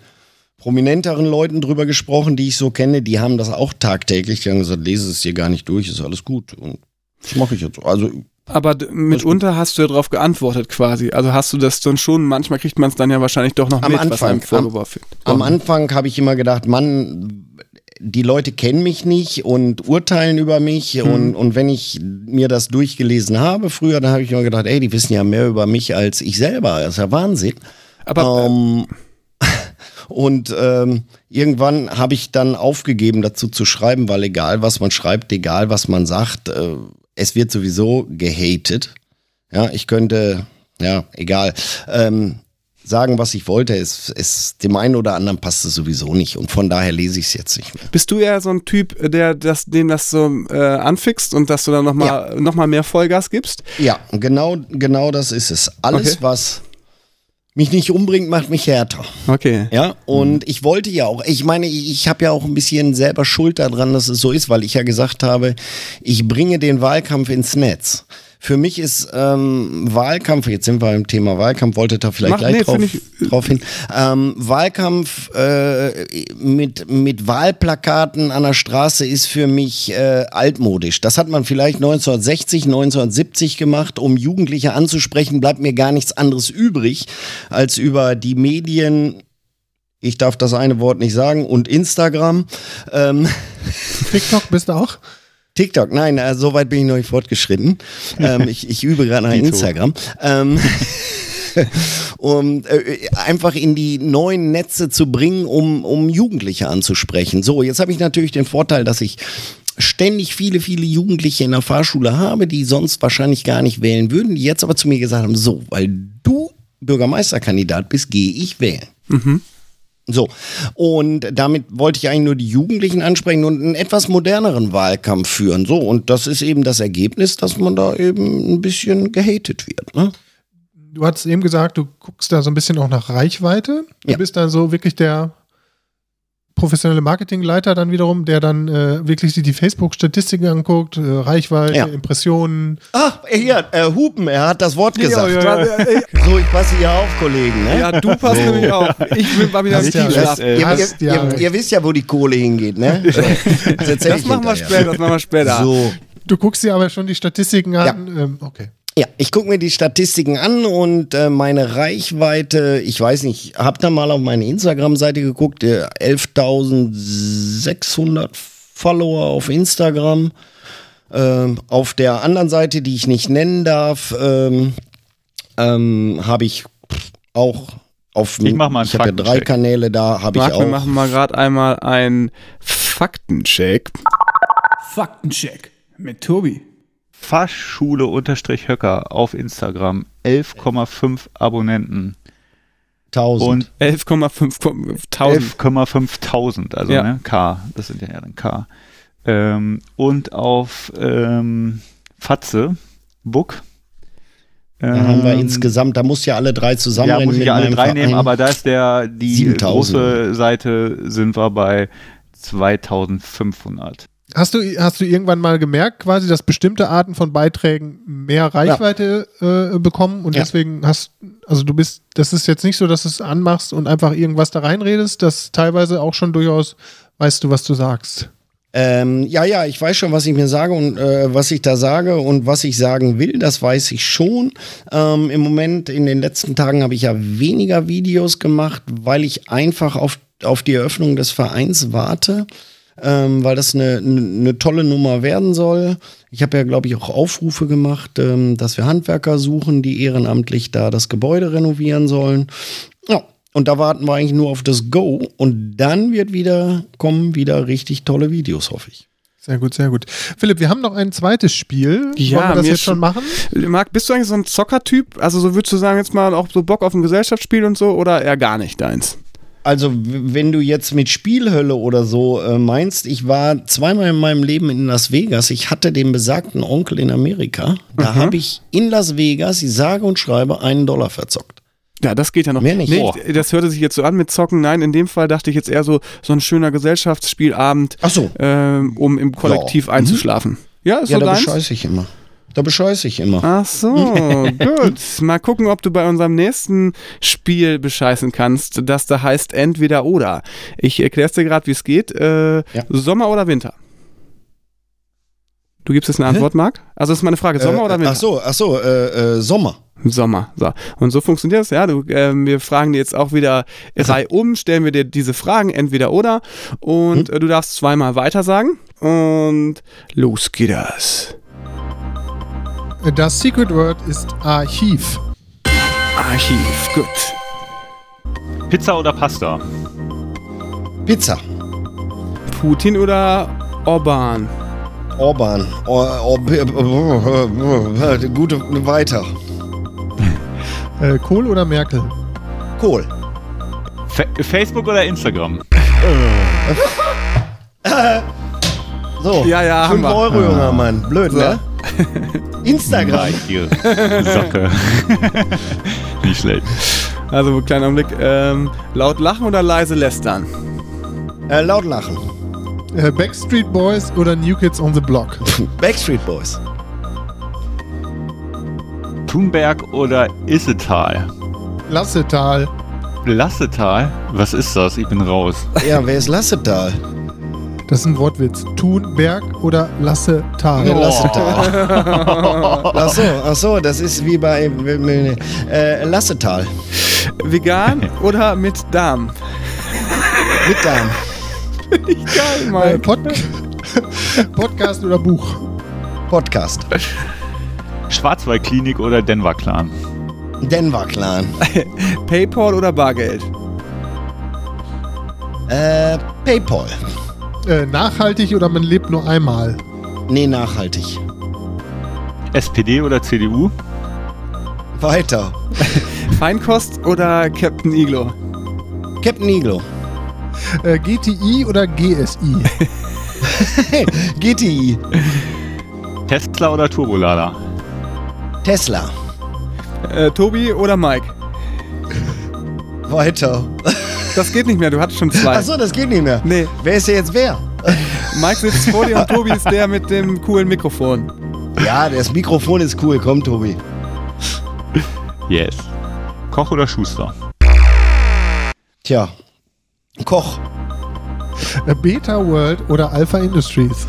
prominenteren Leuten drüber gesprochen, die ich so kenne, die haben das auch tagtäglich. Die haben gesagt, lese es dir gar nicht durch, ist alles gut. Und das mache ich jetzt so. Also Aber mitunter hast du ja darauf geantwortet quasi. Also hast du das dann schon, manchmal kriegt man es dann ja wahrscheinlich doch noch Am mit, was Anfang, einem vorgeworfen wird. Am Anfang habe ich immer gedacht, Mann, die Leute kennen mich nicht und urteilen über mich. Und, und wenn ich mir das durchgelesen habe früher, dann habe ich immer gedacht, ey, die wissen ja mehr über mich als ich selber. Das ist ja Wahnsinn. Aber Ähm, und ähm, irgendwann habe ich dann aufgegeben, dazu zu schreiben, weil egal was man schreibt, egal was man sagt, äh, es wird sowieso gehatet. Ja, ich könnte, ja, egal. Ähm, sagen, was ich wollte. Es, es, dem einen oder anderen passt es sowieso nicht und von daher lese ich es jetzt nicht mehr. Bist du eher so ein Typ, der das, dem das so äh, anfixt und dass du dann nochmal noch mal mehr Vollgas gibst? Ja, genau, genau das ist es. Alles, Okay. was mich nicht umbringt, macht mich härter. Okay. Ja, und ich wollte ja auch, ich meine, ich, ich habe ja auch ein bisschen selber Schuld daran, dass es so ist, weil ich ja gesagt habe, ich bringe den Wahlkampf ins Netz. Für mich ist ähm, Wahlkampf, jetzt sind wir im Thema Wahlkampf, wollte da vielleicht Mach- gleich nee, drauf, drauf hin. Ähm, Wahlkampf äh, mit, mit Wahlplakaten an der Straße ist für mich äh, altmodisch. Das hat man vielleicht 1960, 1970 gemacht, um Jugendliche anzusprechen, bleibt mir gar nichts anderes übrig, als über die Medien ich darf das eine Wort nicht sagen, und Instagram. Ähm, TikTok bist du auch? TikTok, nein, äh, so weit bin ich noch nicht fortgeschritten. ähm, ich, ich übe gerade Dito. Instagram. Ähm, um äh, einfach in die neuen Netze zu bringen, um, um Jugendliche anzusprechen. So, jetzt habe ich natürlich den Vorteil, dass ich ständig viele, viele Jugendliche in der Fahrschule habe, die sonst wahrscheinlich gar nicht wählen würden, die jetzt aber zu mir gesagt haben, so, weil du Bürgermeisterkandidat bist, gehe ich wählen. So, und damit wollte ich eigentlich nur die Jugendlichen ansprechen und einen etwas moderneren Wahlkampf führen. So, und das ist eben das Ergebnis, dass man da eben ein bisschen gehatet wird. Ne? Du hast eben gesagt, du guckst da so ein bisschen auch nach Reichweite. Du Ja. bist dann so wirklich der professionelle Marketingleiter dann wiederum, der dann äh, wirklich sich die Facebook-Statistiken anguckt, äh, Reichweite, Ja. Impressionen. Ah, hier, äh, Hupen, er hat das Wort gesagt. ja, ja. So, ich passe hier auf, Kollegen. Ne? Ja, du passt nämlich auch. Ich will mal wieder ja schlafen. Ihr, Hast ihr, ja ihr, ihr wisst ja, wo die Kohle hingeht, ne? So, das Das machen wir später, das machen wir später. So. Du guckst dir aber schon die Statistiken an. Ähm, okay. Ja, ich gucke mir die Statistiken an und äh, meine Reichweite, ich weiß nicht, habt ihr mal auf meine Instagram-Seite geguckt, äh, 11.600 Follower auf Instagram. Ähm, auf der anderen Seite, die ich nicht nennen darf, ähm, ähm, habe ich auch auf Ich mach mal einen ich habe ja drei Faktencheck. Kanäle da, habe ich Marc, wir auch. machen mal gerade einmal einen Faktencheck. Faktencheck mit Tobi. Fahrschule-Höcker auf Instagram. 11,5 Abonnenten. 1000. Und 11,5 11,5.000, also Ja. ne, K, das sind ja dann K. Ähm, und auf ähm, Fatze, Book. da haben wir ähm, insgesamt, da muss ja alle drei zusammen Ja, muss ich ja alle drei nehmen, aber da ist der, die 7000. große Seite sind wir bei 2500. Hast du, hast du irgendwann mal gemerkt, quasi, dass bestimmte Arten von Beiträgen mehr Reichweite äh, bekommen und Ja. deswegen hast, also du bist, das ist jetzt nicht so, dass du es anmachst und einfach irgendwas da reinredest, das teilweise auch schon durchaus weißt du, was du sagst. Ähm, ja, ja, ich weiß schon, was ich mir sage und äh, was ich da sage und was ich sagen will, das weiß ich schon. Ähm, Im Moment, in den letzten Tagen habe ich ja weniger Videos gemacht, weil ich einfach auf, auf die Eröffnung des Vereins warte. Ähm, weil das eine, eine, tolle Nummer werden soll. Ich habe ja, glaube ich, auch Aufrufe gemacht, ähm, dass wir Handwerker suchen, die ehrenamtlich da das Gebäude renovieren sollen. Ja, und da warten wir eigentlich nur auf das Go und dann wird wieder kommen wieder richtig tolle Videos, hoffe ich. Sehr gut, sehr gut. Philipp, wir haben noch ein zweites Spiel. Ja, Wollen wir das jetzt schon- schon machen? Marc, bist du eigentlich so ein Zockertyp? Also so würdest du sagen, jetzt mal auch so Bock auf ein Gesellschaftsspiel und so oder eher gar nicht deins? Also, wenn du jetzt mit Spielhölle oder so äh, meinst, ich war zweimal in meinem Leben in Las Vegas. Ich hatte den besagten Onkel in Amerika. Da habe ich in Las Vegas, ich sage und schreibe, einen Dollar verzockt. Ja, das geht ja noch. Mehr nicht. Nee, das hörte sich jetzt so an mit Zocken. Nein, in dem Fall dachte ich jetzt eher so, so ein schöner Gesellschaftsspielabend, Ach so. ähm, um im Kollektiv Ja. einzuschlafen. Ja, ist Ja, so da deins? bescheiße ich immer. Da bescheiße ich immer. Ach so, gut. Mal gucken, ob du bei unserem nächsten Spiel bescheißen kannst, das da heißt entweder oder. Ich erklär's dir gerade, wie es geht. Äh, Ja. Sommer oder Winter? Du gibst jetzt eine Antwort, Marc? Also das ist meine Frage, Sommer Äh, oder Winter? Ach so, ach so, äh, äh, Sommer. Sommer. So. Und so funktioniert es, ja. Du, ähm, wir fragen dir jetzt auch wieder reihum, stellen wir dir diese Fragen, entweder oder. Und äh, du darfst zweimal weiter sagen. Und los geht das. Das Secret Word ist Archiv. Archiv, gut. Pizza oder Pasta? Pizza. Putin oder Orban? Orban. Or, Or, gute, weiter. Äh, Kohl oder Merkel? Kohl. Fa Facebook oder Instagram? So. Ja, ja, haben 5 wir. Euro, junger Mann. Blöd, ne? Instagram. Nein, ihr Socke. Nicht schlecht. Also, kleiner Augenblick. Ähm, laut lachen oder leise lästern? Äh, laut lachen. Äh, Backstreet Boys oder New Kids on the Block? Backstreet Boys. Thunberg oder Issetal? Lassetal. Lassetal? Was ist das? Ich bin raus. Ja, wer ist Lassetal? Das ist ein Wortwitz. Thunberg oder Lassetal? Wer Lassetal? ach so, ach so, das ist wie bei äh, Lassetal. Vegan oder mit Darm? Mit Darm. Geil, Äh, Mike. Pod Podcast oder Buch? Podcast. Schwarzwaldklinik oder Denver Clan? Denver Clan. Paypal oder Bargeld? Äh, Paypal. Äh, nachhaltig oder man lebt nur einmal? Nee, nachhaltig. SPD oder CDU? Weiter. Feinkost oder Captain Iglo? Captain Iglo. Äh, GTI oder GSI? GTI. Tesla oder Turbolader? Tesla. Äh, Tobi oder Mike? Weiter. Das geht nicht mehr, du hattest schon zwei. Achso, das geht nicht mehr. Nee, Wer ist denn jetzt wer? Mike sitzt vor dir und Tobi ist der mit dem coolen Mikrofon. Ja, das Mikrofon ist cool. Komm, Tobi. Yes. Koch oder Schuster? Tja. Koch. Äh, Beta World oder Alpha Industries?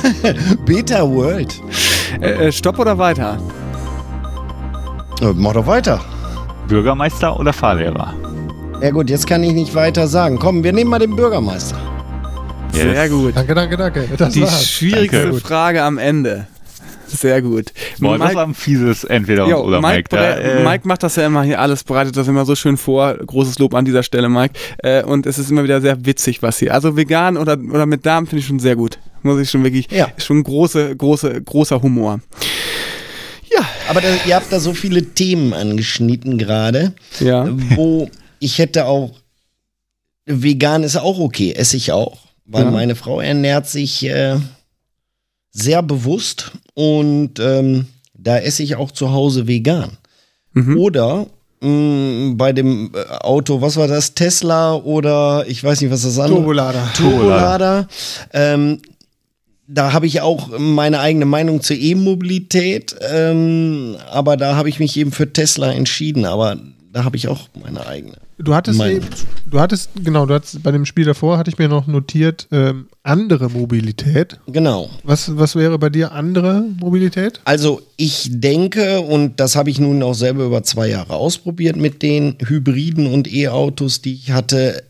Beta World. Äh, äh, Stopp oder weiter? Äh, Mach doch weiter. Bürgermeister oder Fahrlehrer? Ja gut, jetzt kann ich nicht weiter sagen. Komm, wir nehmen mal den Bürgermeister. Sehr Yes. gut. Danke, danke, danke. Das Die war's. schwierigste Danke. Frage am Ende. Sehr gut. Boah, das Mike- war ein fieses Entweder Jo, oder Mike, Mike. Da, äh, Mike macht das ja immer hier alles, bereitet das immer so schön vor. Großes Lob an dieser Stelle, Mike. Äh, und es ist immer wieder sehr witzig, was hier. Also vegan oder, oder mit Darm finde ich schon sehr gut. Muss ich schon wirklich, Ja. schon große, große, großer Humor. Ja, Aber da, ihr habt da so viele Themen angeschnitten gerade, ja. wo ich hätte auch vegan ist auch okay, esse ich auch, weil Ja. meine Frau ernährt sich äh, sehr bewusst und ähm, da esse ich auch zu Hause vegan. Mhm. Oder mh, bei dem äh, Auto, was war das, Tesla oder ich weiß nicht, was das andere Turbolader. Turbolader. Ähm, da habe ich auch meine eigene Meinung zur E-Mobilität, ähm, aber da habe ich mich eben für Tesla entschieden, aber da habe ich auch meine eigene. Du hattest Mein- eben, du hattest, genau, du hattest bei dem Spiel davor, hatte ich mir noch notiert, ähm, andere Mobilität. Genau. Was, was wäre bei dir andere Mobilität? Also ich denke, und das habe ich nun auch selber über zwei Jahre ausprobiert mit den Hybriden und E-Autos, die ich hatte.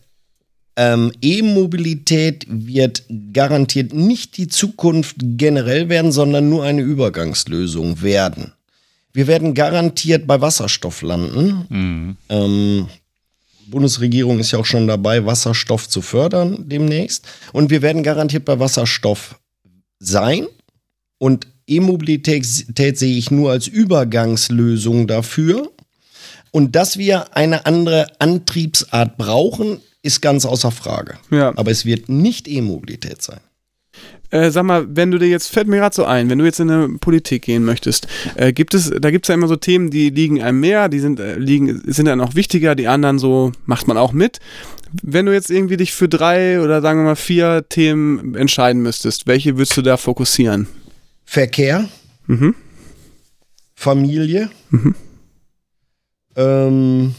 Ähm, E-Mobilität wird garantiert nicht die Zukunft generell werden, sondern nur eine Übergangslösung werden. Wir werden garantiert bei Wasserstoff landen. mh. Ähm, Bundesregierung ist ja auch schon dabei, Wasserstoff zu fördern demnächst. Und wir werden garantiert bei Wasserstoff sein. Und E-Mobilität sehe ich nur als Übergangslösung dafür. Und dass wir eine andere Antriebsart brauchen, ist ganz außer Frage. Ja. Aber es wird nicht E-Mobilität sein. Äh, sag mal, wenn du dir jetzt, fällt mir gerade so ein, wenn du jetzt in eine Politik gehen möchtest, äh, gibt es, da gibt es ja immer so Themen, die liegen einem mehr, die sind, äh, liegen, sind dann auch wichtiger, die anderen so macht man auch mit. Wenn du jetzt irgendwie dich für drei oder sagen wir mal vier Themen entscheiden müsstest, welche würdest du da fokussieren? Verkehr, Mhm. Familie, ähm,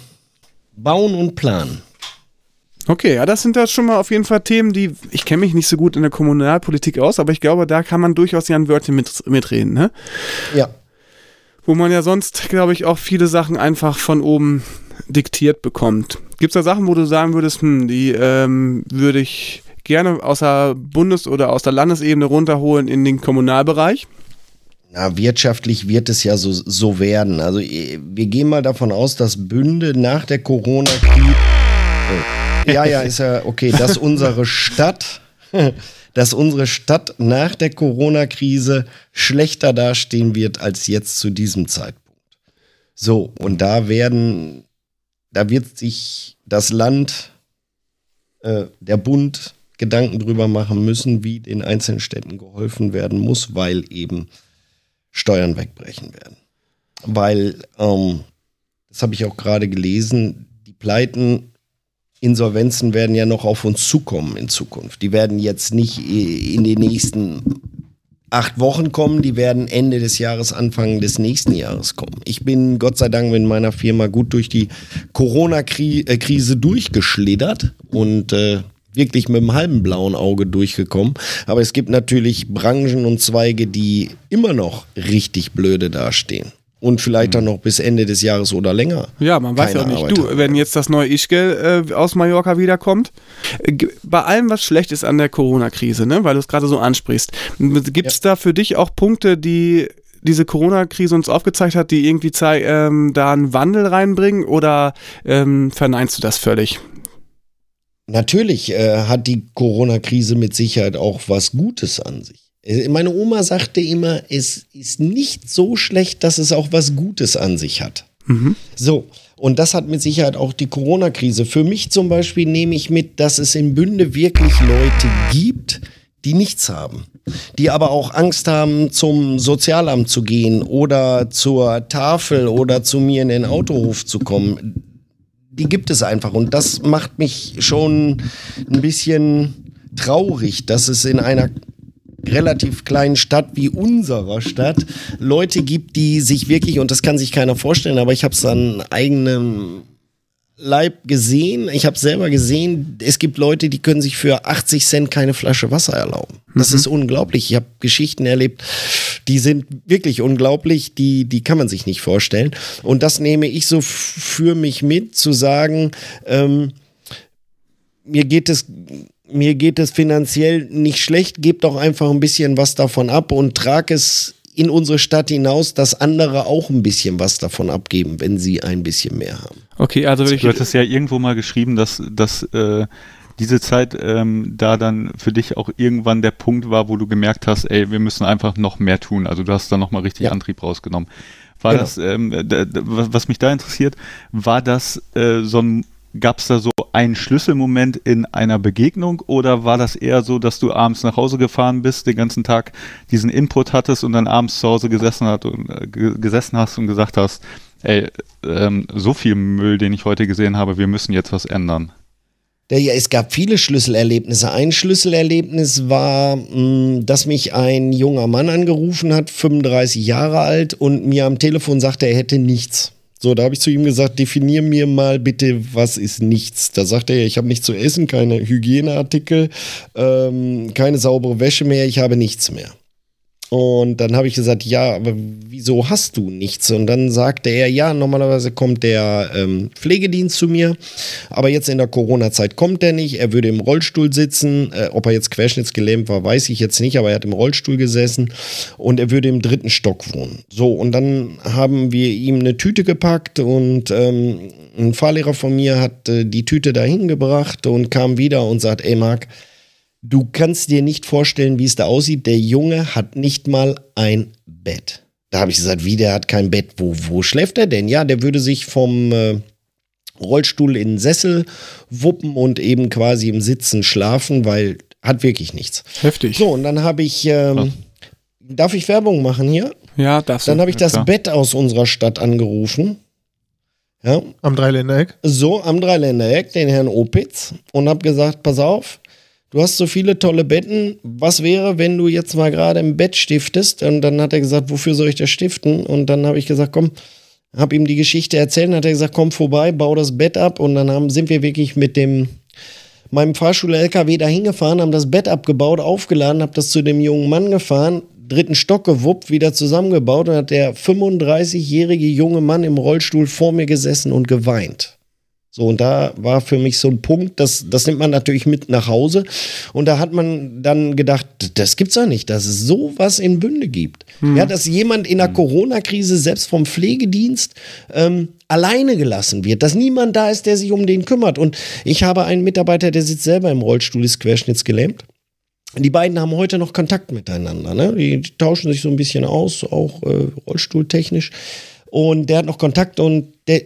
Bauen und Planen. Okay, ja, das sind da schon mal auf jeden Fall Themen, die, ich kenne mich nicht so gut in der Kommunalpolitik aus, aber ich glaube, da kann man durchaus ja ein Wörtchen mit, mitreden, ne? Ja. Wo man ja sonst, glaube ich, auch viele Sachen einfach von oben diktiert bekommt. Gibt es da Sachen, wo du sagen würdest, hm, die ähm, würde ich gerne aus der Bundes- oder aus der Landesebene runterholen in den Kommunalbereich? Na, wirtschaftlich wird es ja so, so werden. Also wir gehen mal davon aus, dass Bünde nach der Corona-Krise. Oh. Ja, ja, ist ja okay, dass unsere Stadt, dass unsere Stadt nach der Corona-Krise schlechter dastehen wird als jetzt zu diesem Zeitpunkt. So, und da werden, da wird sich das Land, äh, der Bund Gedanken drüber machen müssen, wie den einzelnen Städten geholfen werden muss, weil eben Steuern wegbrechen werden. Weil, ähm, das habe ich auch gerade gelesen, die Pleiten, Insolvenzen werden ja noch auf uns zukommen in Zukunft. Die werden jetzt nicht äh, in den nächsten acht Wochen kommen, die werden Ende des Jahres, Anfang des nächsten Jahres kommen. Ich bin Gott sei Dank mit meiner Firma gut durch die Corona-Krise durchgeschlittert und äh, wirklich mit einem halben blauen Auge durchgekommen. Aber es gibt natürlich Branchen und Zweige, die immer noch richtig blöde dastehen. Und vielleicht dann noch bis Ende des Jahres oder länger. Ja, man weiß ja auch nicht. Arbeit Du, haben. wenn jetzt das neue Ischgl äh, aus Mallorca wiederkommt, äh, bei allem, was schlecht ist an der Corona-Krise, ne, weil du es gerade so ansprichst, gibt es da für dich auch Punkte, die diese Corona-Krise uns aufgezeigt hat, die irgendwie ähm, da einen Wandel reinbringen oder ähm, verneinst du das völlig? Natürlich äh, hat die Corona-Krise mit Sicherheit auch was Gutes an sich. Äh, Meine Oma sagte immer, es ist nicht so schlecht, dass es auch was Gutes an sich hat. So, und das hat mit Sicherheit auch die Corona-Krise. Für mich zum Beispiel nehme ich mit, dass es in Bünde wirklich Leute gibt, die nichts haben. Die aber auch Angst haben, zum Sozialamt zu gehen oder zur Tafel oder zu mir in den Autohof zu kommen die gibt es einfach. Und das macht mich schon ein bisschen traurig, dass es in einer relativ kleinen Stadt wie unserer Stadt Leute gibt, die sich wirklich, und das kann sich keiner vorstellen, aber ich habe es an eigenem Leib gesehen, ich habe selber gesehen, es gibt Leute, die können sich für 80 Cent keine Flasche Wasser erlauben. Das ist unglaublich. Ich habe Geschichten erlebt, die sind wirklich unglaublich, die, die kann man sich nicht vorstellen. Und das nehme ich so für mich mit, zu sagen, ähm, mir geht es mir geht es finanziell nicht schlecht, gebt doch einfach ein bisschen was davon ab und trag es in unsere Stadt hinaus, dass andere auch ein bisschen was davon abgeben, wenn sie ein bisschen mehr haben. Okay, also ich. Du hattest ja irgendwo mal geschrieben, dass, dass äh, diese Zeit ähm, da dann für dich auch irgendwann der Punkt war, wo du gemerkt hast, ey, wir müssen einfach noch mehr tun. Also du hast da nochmal richtig Ja. Antrieb rausgenommen. War Genau. das, ähm, was mich da interessiert, war das äh, so ein, gab es da so einen Schlüsselmoment in einer Begegnung oder war das eher so, dass du abends nach Hause gefahren bist, den ganzen Tag diesen Input hattest und dann abends zu Hause gesessen, hat und, äh, ge- gesessen hast und gesagt hast, ey, ähm, so viel Müll, den ich heute gesehen habe, wir müssen jetzt was ändern. Ja, es gab viele Schlüsselerlebnisse. Ein Schlüsselerlebnis war, mh, dass mich ein junger Mann angerufen hat, 35 Jahre alt, und mir am Telefon sagte, er hätte nichts. So, da habe ich zu ihm gesagt, definier mir mal bitte, was ist nichts. Da sagte er, ich habe nichts zu essen, keine Hygieneartikel, ähm, keine saubere Wäsche mehr, ich habe nichts mehr. Und dann habe ich gesagt, ja, aber wieso hast du nichts? Und dann sagte er, ja, normalerweise kommt der ähm, Pflegedienst zu mir, aber jetzt in der Corona-Zeit kommt er nicht. Er würde im Rollstuhl sitzen. Äh, ob er jetzt querschnittsgelähmt war, weiß ich jetzt nicht, aber er hat im Rollstuhl gesessen und er würde im dritten Stock wohnen. So, und dann haben wir ihm eine Tüte gepackt und ähm, ein Fahrlehrer von mir hat äh, die Tüte dahin gebracht und kam wieder und sagt, ey Marc, Du kannst dir nicht vorstellen, wie es da aussieht. Der Junge hat nicht mal ein Bett. Da habe ich gesagt, wie, der hat kein Bett. Wo, wo schläft er denn? Ja, der würde sich vom, äh, Rollstuhl in den Sessel wuppen und eben quasi im Sitzen schlafen, weil hat wirklich nichts. Heftig. So, und dann habe ich, ähm, darf ich Werbung machen hier? Ja, das. Dann habe ich Ja, das klar. Bett aus unserer Stadt angerufen. Ja, Am Dreiländereck. so am Dreiländereck, den Herrn Opitz, und habe gesagt, pass auf, du hast so viele tolle Betten, was wäre, wenn du jetzt mal gerade im Bett stiftest? Und dann hat er gesagt, wofür soll ich das stiften? Und dann habe ich gesagt, komm, habe ihm die Geschichte erzählt, und hat er gesagt, komm vorbei, bau das Bett ab. Und dann haben, sind wir wirklich mit dem meinem Fahrschul-LKW da hingefahren, haben das Bett abgebaut, aufgeladen, habe das zu dem jungen Mann gefahren, dritten Stock gewuppt, wieder zusammengebaut und hat der 35-jährige junge Mann im Rollstuhl vor mir gesessen und geweint. So, und da war für mich so ein Punkt, das, das nimmt man natürlich mit nach Hause. Und da hat man dann gedacht, das gibt's doch nicht, dass es sowas in Bünde gibt. Ja, dass jemand in der Corona-Krise selbst vom Pflegedienst ähm, alleine gelassen wird, dass niemand da ist, der sich um den kümmert. Und ich habe einen Mitarbeiter, der sitzt selber im Rollstuhl, ist querschnittsgelähmt. Die beiden haben heute noch Kontakt miteinander. Ne? Die, die tauschen sich so ein bisschen aus, auch äh, rollstuhltechnisch. Und der hat noch Kontakt und der,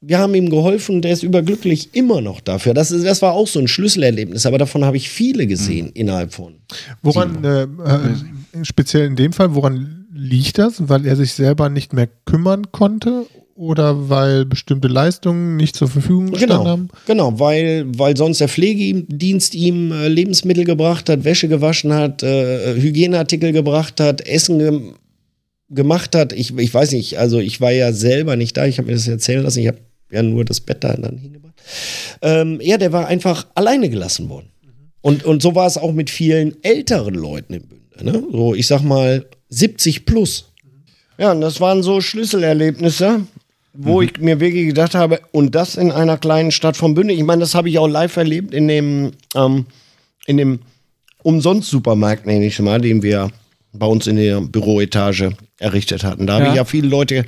wir haben ihm geholfen und der ist überglücklich immer noch dafür. Das, ist- das war auch so ein Schlüsselerlebnis, aber davon habe ich viele gesehen innerhalb von. Woran, äh, äh, speziell in dem Fall, woran liegt das? Weil er sich selber nicht mehr kümmern konnte oder weil bestimmte Leistungen nicht zur Verfügung gestanden Genau, haben? genau weil, weil sonst der Pflegedienst ihm äh, Lebensmittel gebracht hat, Wäsche gewaschen hat, äh, Hygieneartikel gebracht hat, Essen ge gemacht hat. Ich, ich weiß nicht, also ich war ja selber nicht da, ich habe mir das erzählen lassen, ich habe ja nur das Bett da dann hingebracht. Ähm, ja, der war einfach alleine gelassen worden. Und, und so war es auch mit vielen älteren Leuten im Bünde. Ne? So, ich sag mal, 70 plus. Ja, und das waren so Schlüsselerlebnisse, wo ich mir wirklich gedacht habe, und das in einer kleinen Stadt von Bünde. Ich meine, das habe ich auch live erlebt in dem, ähm, in dem Umsonst-Supermarkt, nenne ich mal, den wir bei uns in der Büroetage errichtet hatten. Da habe Ja. ich ja viele Leute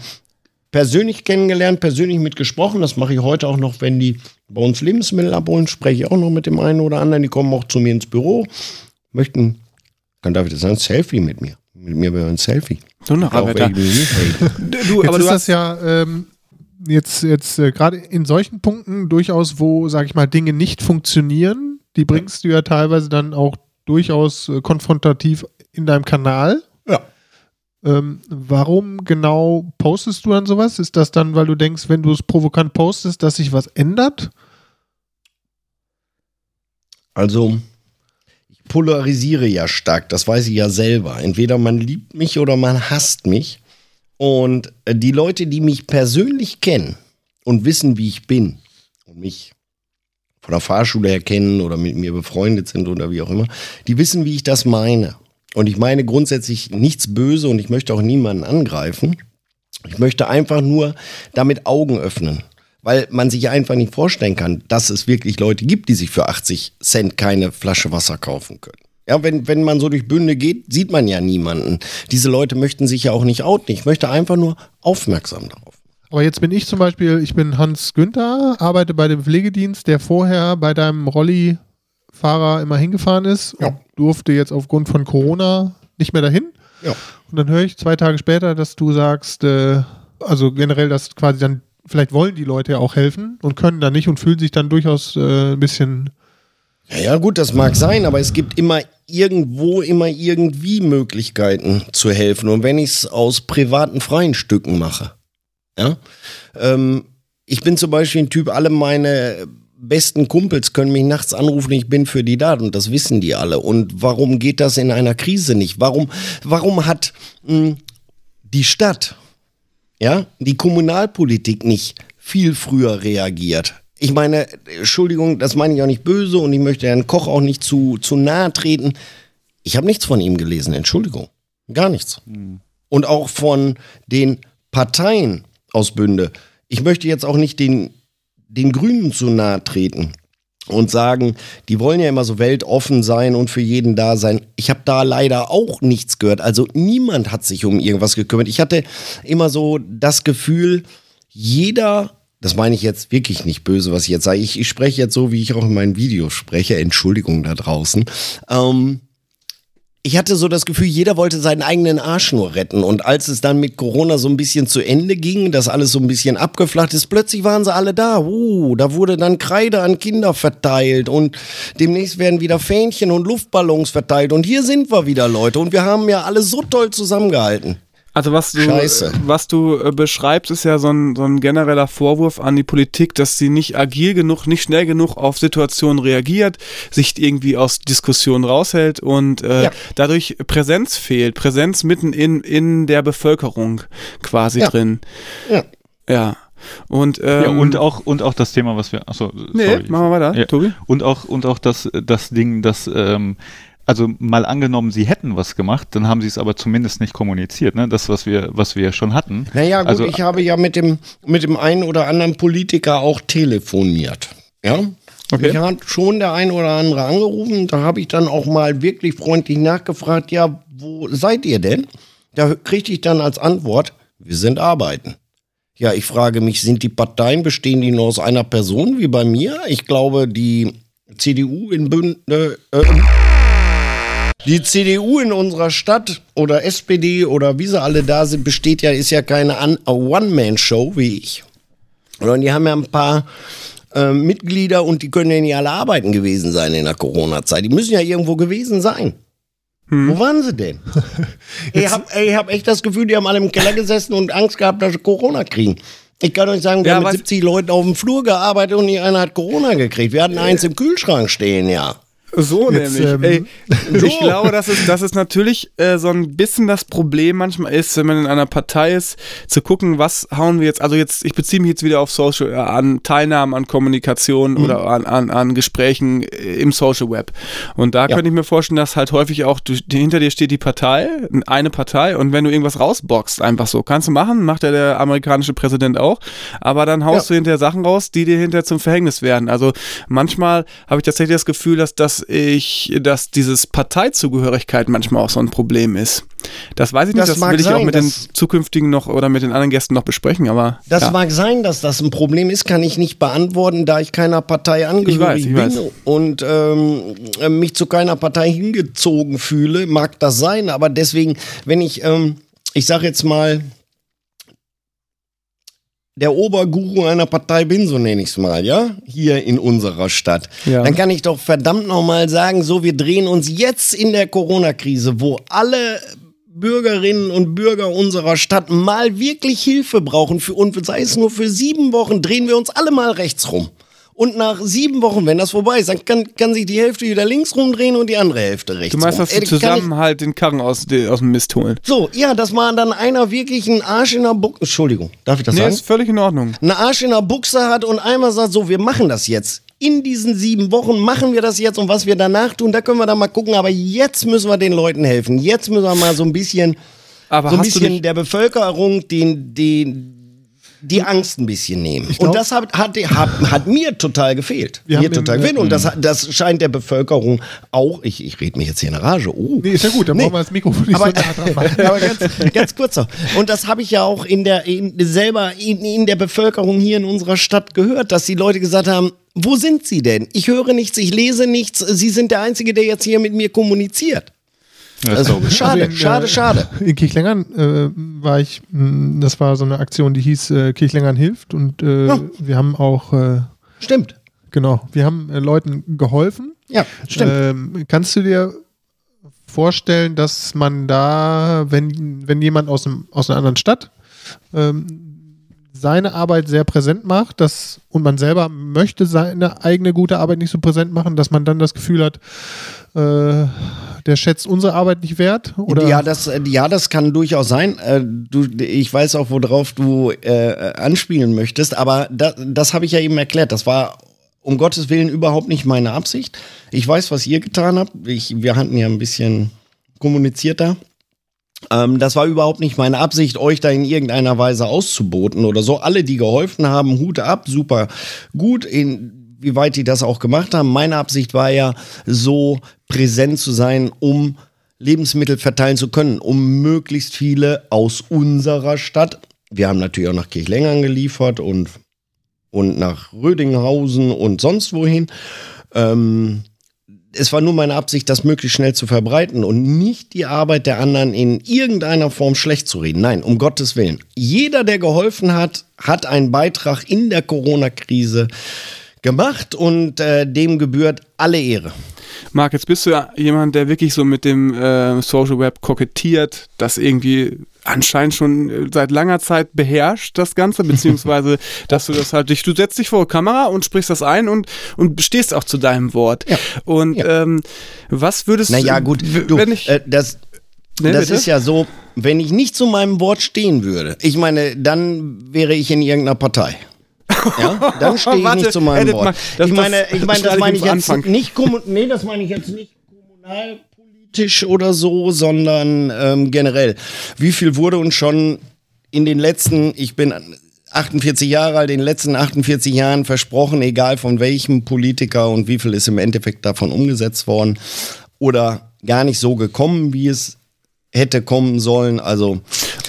persönlich kennengelernt, persönlich mitgesprochen. Das mache ich heute auch noch, wenn die bei uns Lebensmittel abholen, spreche ich auch noch mit dem einen oder anderen. Die kommen auch zu mir ins Büro, möchten, kann David das sagen, ein Selfie mit mir. Mit mir wäre ein Selfie. So ein Auch Arbeiter. Du, Jetzt aber ist du das hast, ja ähm, jetzt, jetzt äh, gerade in solchen Punkten durchaus, wo, sag ich mal, Dinge nicht funktionieren, die bringst du ja teilweise dann auch durchaus äh, konfrontativ in deinem Kanal. Ähm, warum genau postest du dann sowas? Ist das dann, weil du denkst, wenn du es provokant postest, dass sich was ändert? Also, ich polarisiere ja stark, das weiß ich ja selber. Entweder man liebt mich oder man hasst mich. Und äh, die Leute, die mich persönlich kennen und wissen, wie ich bin und mich von der Fahrschule her kennen oder mit mir befreundet sind oder wie auch immer, die wissen, wie ich das meine. Und ich meine grundsätzlich nichts böse und ich möchte auch niemanden angreifen. Ich möchte einfach nur damit Augen öffnen, weil man sich einfach nicht vorstellen kann, dass es wirklich Leute gibt, die sich für 80 Cent keine Flasche Wasser kaufen können. Ja, wenn, wenn man so durch Bünde geht, sieht man ja niemanden. Diese Leute möchten sich ja auch nicht outen. Ich möchte einfach nur aufmerksam darauf. Aber jetzt bin ich zum Beispiel, ich bin Hans Günther, arbeite bei dem Pflegedienst, der vorher bei deinem Rolli-Fahrer immer hingefahren ist Ja. und durfte jetzt aufgrund von Corona nicht mehr dahin. Ja. Und dann höre ich zwei Tage später, dass du sagst, äh, also generell, dass quasi dann, vielleicht wollen die Leute ja auch helfen und können dann nicht und fühlen sich dann durchaus äh, ein bisschen. Ja, ja, gut, das mag sein, aber es gibt immer irgendwo, immer irgendwie Möglichkeiten zu helfen. Und wenn ich es aus privaten, freien Stücken mache, ja, ähm, ich bin zum Beispiel ein Typ, alle meine besten Kumpels können mich nachts anrufen, ich bin für die da und das wissen die alle. Und warum geht das in einer Krise nicht? Warum, warum hat mh, die Stadt, ja, die Kommunalpolitik nicht viel früher reagiert? Ich meine, Entschuldigung, das meine ich auch nicht böse und ich möchte Herrn Koch auch nicht zu, zu nahe treten. Ich habe nichts von ihm gelesen, Entschuldigung. Gar nichts. Und auch von den Parteien aus Bünde. Ich möchte jetzt auch nicht den, den Grünen zu nahe treten und sagen, die wollen ja immer so weltoffen sein und für jeden da sein. Ich habe da leider auch nichts gehört. Also niemand hat sich um irgendwas gekümmert. Ich hatte immer so das Gefühl, jeder, das meine ich jetzt wirklich nicht böse, was ich jetzt sage. Ich, ich spreche jetzt so, wie ich auch in meinen Videos spreche. Entschuldigung da draußen. Ähm, ich hatte so das Gefühl, jeder wollte seinen eigenen Arsch nur retten. Und als es dann mit Corona so ein bisschen zu Ende ging, dass alles so ein bisschen abgeflacht ist, plötzlich waren sie alle da. Uh, da wurde dann Kreide an Kinder verteilt und demnächst werden wieder Fähnchen und Luftballons verteilt. Und hier sind wir wieder, Leute. Und wir haben ja alle so toll zusammengehalten. Also was du, Scheiße. was du äh, beschreibst, ist ja so ein, so ein genereller Vorwurf an die Politik, dass sie nicht agil genug, nicht schnell genug auf Situationen reagiert, sich irgendwie aus Diskussionen raushält und äh, Ja. dadurch Präsenz fehlt, Präsenz mitten in, in der Bevölkerung quasi Ja. drin. Ja. Ja. Und, ähm, Ja, und auch, und auch das Thema, was wir, achso, nee, sorry. machen wir weiter, Ja. Tobi. Und auch, und auch das, das Ding, dass, ähm, also mal angenommen, sie hätten was gemacht, dann haben sie es aber zumindest nicht kommuniziert, ne? Das, was wir, was wir schon hatten. Naja, gut, Also- ich habe ja mit dem, mit dem einen oder anderen Politiker auch telefoniert. Ja. Okay. Mich hat schon der ein oder andere angerufen. Da habe ich dann auch mal wirklich freundlich nachgefragt, ja, wo seid ihr denn? Da kriegte ich dann als Antwort, wir sind arbeiten. Ja, ich frage mich, sind die Parteien, bestehen die nur aus einer Person wie bei mir? Ich glaube, die CDU in Bünde, äh, die CDU in unserer Stadt oder SPD oder wie sie alle da sind, besteht ja, ist ja keine An- One-Man-Show wie ich. Sondern die haben ja ein paar äh, Mitglieder und die können ja nicht alle arbeiten gewesen sein in der Corona-Zeit. Die müssen ja irgendwo gewesen sein. Wo waren sie denn? ich habe hab echt das Gefühl, die haben alle im Keller gesessen und Angst gehabt, dass sie Corona kriegen. Ich kann euch sagen, wir Ja, haben mit was- 70 Leuten auf dem Flur gearbeitet und nicht einer hat Corona gekriegt. Wir hatten eins im Kühlschrank stehen, ja. So Jetzt, nämlich. ähm, Ey, So. Ich glaube, dass es, dass es natürlich äh, so ein bisschen das Problem manchmal ist, wenn man in einer Partei ist, zu gucken, was hauen wir jetzt, also jetzt, ich beziehe mich jetzt wieder auf Social, äh, an Teilnahmen, an Kommunikation Mhm. oder an, an, an Gesprächen äh, im Social Web. Und da Ja. könnte ich mir vorstellen, dass halt häufig auch du, hinter dir steht die Partei, eine Partei, und wenn du irgendwas rausboxst, einfach so, kannst du machen, macht ja der amerikanische Präsident auch, aber dann haust Ja. du hinterher Sachen raus, die dir hinterher zum Verhängnis werden. Also manchmal habe ich tatsächlich das Gefühl, dass, dass ich, dass dieses Parteizugehörigkeit manchmal auch so ein Problem ist. Das weiß ich nicht, Das das, will ich auch sein, mit den zukünftigen noch oder mit den anderen Gästen noch besprechen, aber Das ja. mag sein, dass das ein Problem ist, kann ich nicht beantworten, da ich keiner Partei angehörig ich bin weiß. und ähm, äh, mich zu keiner Partei hingezogen fühle, mag das sein, aber deswegen, wenn ich, ähm, ich sag jetzt mal, der Oberguru einer Partei bin, so nenne ich es mal, ja, hier in unserer Stadt, Ja. dann kann ich doch verdammt nochmal sagen, so, wir drehen uns jetzt in der Corona-Krise, wo alle Bürgerinnen und Bürger unserer Stadt mal wirklich Hilfe brauchen für und sei es nur für sieben Wochen, drehen wir uns alle mal rechts rum. Und nach sieben Wochen, wenn das vorbei ist, dann kann, kann sich die Hälfte wieder links rumdrehen und die andere Hälfte rechts Du meinst, rum. dass kann ich- zusammen halt den Karren aus, aus dem Mist holen. So, ja, das war dann einer wirklich einen Arsch in der Buchse. Entschuldigung, darf ich das Nee, sagen? ist völlig in Ordnung. einen Arsch in der Buchse hat und einmal sagt, so, wir machen das jetzt. In diesen sieben Wochen machen wir das jetzt und was wir danach tun, da können wir dann mal gucken. Aber jetzt müssen wir den Leuten helfen. Jetzt müssen wir mal so ein bisschen, Aber so ein du bisschen der Bevölkerung den, den, die Angst ein bisschen nehmen. glaub- und das hat, hat, hat, hat mir total gefehlt. Wir mir total im- gefehlt. Und das, das scheint der Bevölkerung auch, ich, ich rede mich jetzt hier in Rage. Oh. Nee, ist ja gut, dann Nee. brauchen wir das Mikrofon nicht Aber, so nah dran machen. aber ganz, ganz kurz noch. Und das habe ich ja auch in der, in, selber in, in der Bevölkerung hier in unserer Stadt gehört, dass die Leute gesagt haben, wo sind sie denn? Ich höre nichts, ich lese nichts. Sie sind der Einzige, der jetzt hier mit mir kommuniziert. Also, schade, Also in, schade, äh, schade. In Kirchlengern äh, war ich, mh, das war so eine Aktion, die hieß äh, Kirchlengern hilft und äh, Ja. wir haben auch, äh, Stimmt. genau, wir haben äh, Leuten geholfen. Ja, stimmt. Ähm, kannst du dir vorstellen, dass man da, wenn, wenn jemand aus, einem, aus einer anderen Stadt ähm, seine Arbeit sehr präsent macht dass, und man selber möchte seine eigene gute Arbeit nicht so präsent machen, dass man dann das Gefühl hat, äh, der schätzt unsere Arbeit nicht wert? Oder? Ja, das, ja, das kann durchaus sein. Äh, Du, ich weiß auch, worauf du äh, anspielen möchtest, aber da, das habe ich ja eben erklärt. Das war um Gottes Willen überhaupt nicht meine Absicht. Ich weiß, was ihr getan habt. Ich, wir hatten ja ein bisschen kommuniziert da. Ähm, das war überhaupt nicht meine Absicht, euch da in irgendeiner Weise auszuboten oder so. Alle, die geholfen haben, Hut ab, super gut. In, wie weit die das auch gemacht haben. Meine Absicht war ja, so präsent zu sein, um Lebensmittel verteilen zu können, um möglichst viele aus unserer Stadt. Wir haben natürlich auch nach Kirchlengern geliefert und, und nach Rödinghausen und sonst wohin. Ähm, es war nur meine Absicht, das möglichst schnell zu verbreiten und nicht die Arbeit der anderen in irgendeiner Form schlecht zu reden. Nein, um Gottes Willen. Jeder, der geholfen hat, hat einen Beitrag in der Corona-Krise gemacht und äh, dem gebührt alle Ehre. Marc, jetzt bist du ja jemand, der wirklich so mit dem äh, Social Web kokettiert, das irgendwie anscheinend schon äh, seit langer Zeit beherrscht, das Ganze, beziehungsweise, dass du das halt dich, du setzt dich vor Kamera und sprichst das ein und, und stehst auch zu deinem Wort. Ja. Und Ja. Ähm, was würdest Naja, du, gut, du, wenn ich, äh, das, Ne, das bitte? ist ja so, wenn ich nicht zu meinem Wort stehen würde, ich meine, dann wäre ich in irgendeiner Partei. Ja, dann stehe ich Warte, nicht zu meinem Wort. mal. Das- ich meine, das ich meine, das ich meine ich jetzt Anfang. nicht, nee, das meine ich jetzt nicht kommunalpolitisch oder so, sondern ähm, generell. Wie viel wurde uns schon in den letzten, ich bin 48 Jahre alt, in den letzten 48 Jahren versprochen, egal von welchem Politiker und wie viel ist im Endeffekt davon umgesetzt worden oder gar nicht so gekommen, wie es hätte kommen sollen. Also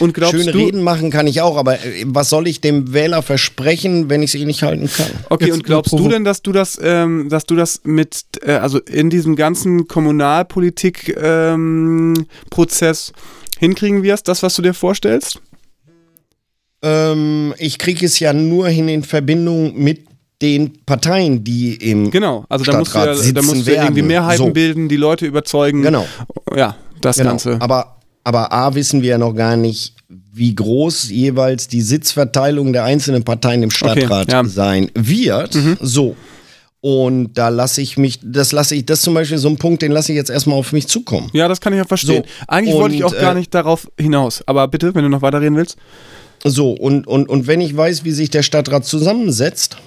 Und glaubst schöne du- Reden machen kann ich auch, aber äh, was soll ich dem Wähler versprechen, wenn ich es eh nicht halten kann? Okay, Jetzt und glaubst du denn, dass du das, ähm, dass du das mit, äh, also in diesem ganzen Kommunalpolitik-Prozess ähm, hinkriegen wirst, das, was du dir vorstellst? Ähm, ich kriege es ja nur hin in Verbindung mit den Parteien, die im Genau, also da musst du Stadtrat ja, da musst sitzen du ja irgendwie werden. Mehrheiten So. bilden, die Leute überzeugen. Genau. Ja, das Genau. Ganze. Aber, aber A, wissen wir ja noch gar nicht, wie groß jeweils die Sitzverteilung der einzelnen Parteien im Stadtrat ja. Mhm. sein wird. So. Und da lasse ich mich, das lasse ich, das ist zum Beispiel so ein Punkt, den lasse ich jetzt erstmal auf mich zukommen. ja, das kann ich ja verstehen. So, Eigentlich wollte ich auch gar äh, nicht darauf hinaus. Aber bitte, wenn du noch weiterreden willst. So, und, und, und wenn ich weiß, wie sich der Stadtrat zusammensetzt,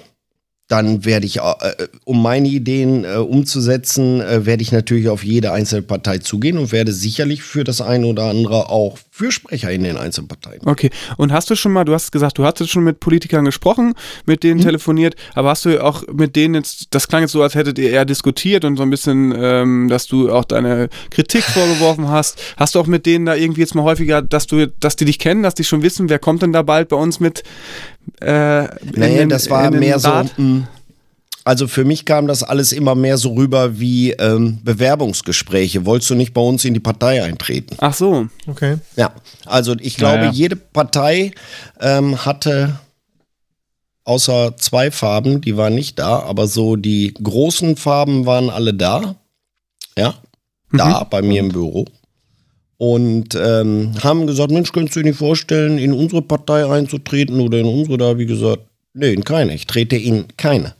dann werde ich, äh, um meine Ideen äh, umzusetzen, äh, werde ich natürlich auf jede einzelne Partei zugehen und werde sicherlich für das eine oder andere auch Fürsprecher in den einzelnen Parteien. Okay. Und hast du schon mal, du hast gesagt, du hattest schon mit Politikern gesprochen, mit denen telefoniert, aber hast du auch mit denen jetzt, das klang jetzt so, als hättet ihr eher diskutiert und so ein bisschen, ähm, dass du auch deine Kritik vorgeworfen hast. Hast du auch mit denen da irgendwie jetzt mal häufiger, dass du, dass die dich kennen, dass die schon wissen, wer kommt denn da bald bei uns mit? Äh, Naja, das war mehr so. Rat? mh, Also für mich kam das alles immer mehr so rüber wie ähm, Bewerbungsgespräche. Wolltest du nicht bei uns in die Partei eintreten? Ach so. Okay. Ja, also ich glaube, Naja. jede Partei ähm, hatte außer zwei Farben, die waren nicht da, aber so die großen Farben waren alle da. Ja, da bei mir im Büro. Und ähm, haben gesagt, Mensch, könntest du dir nicht vorstellen, in unsere Partei einzutreten oder in unsere? Da ich gesagt, nee, in keine. Ich trete in keine.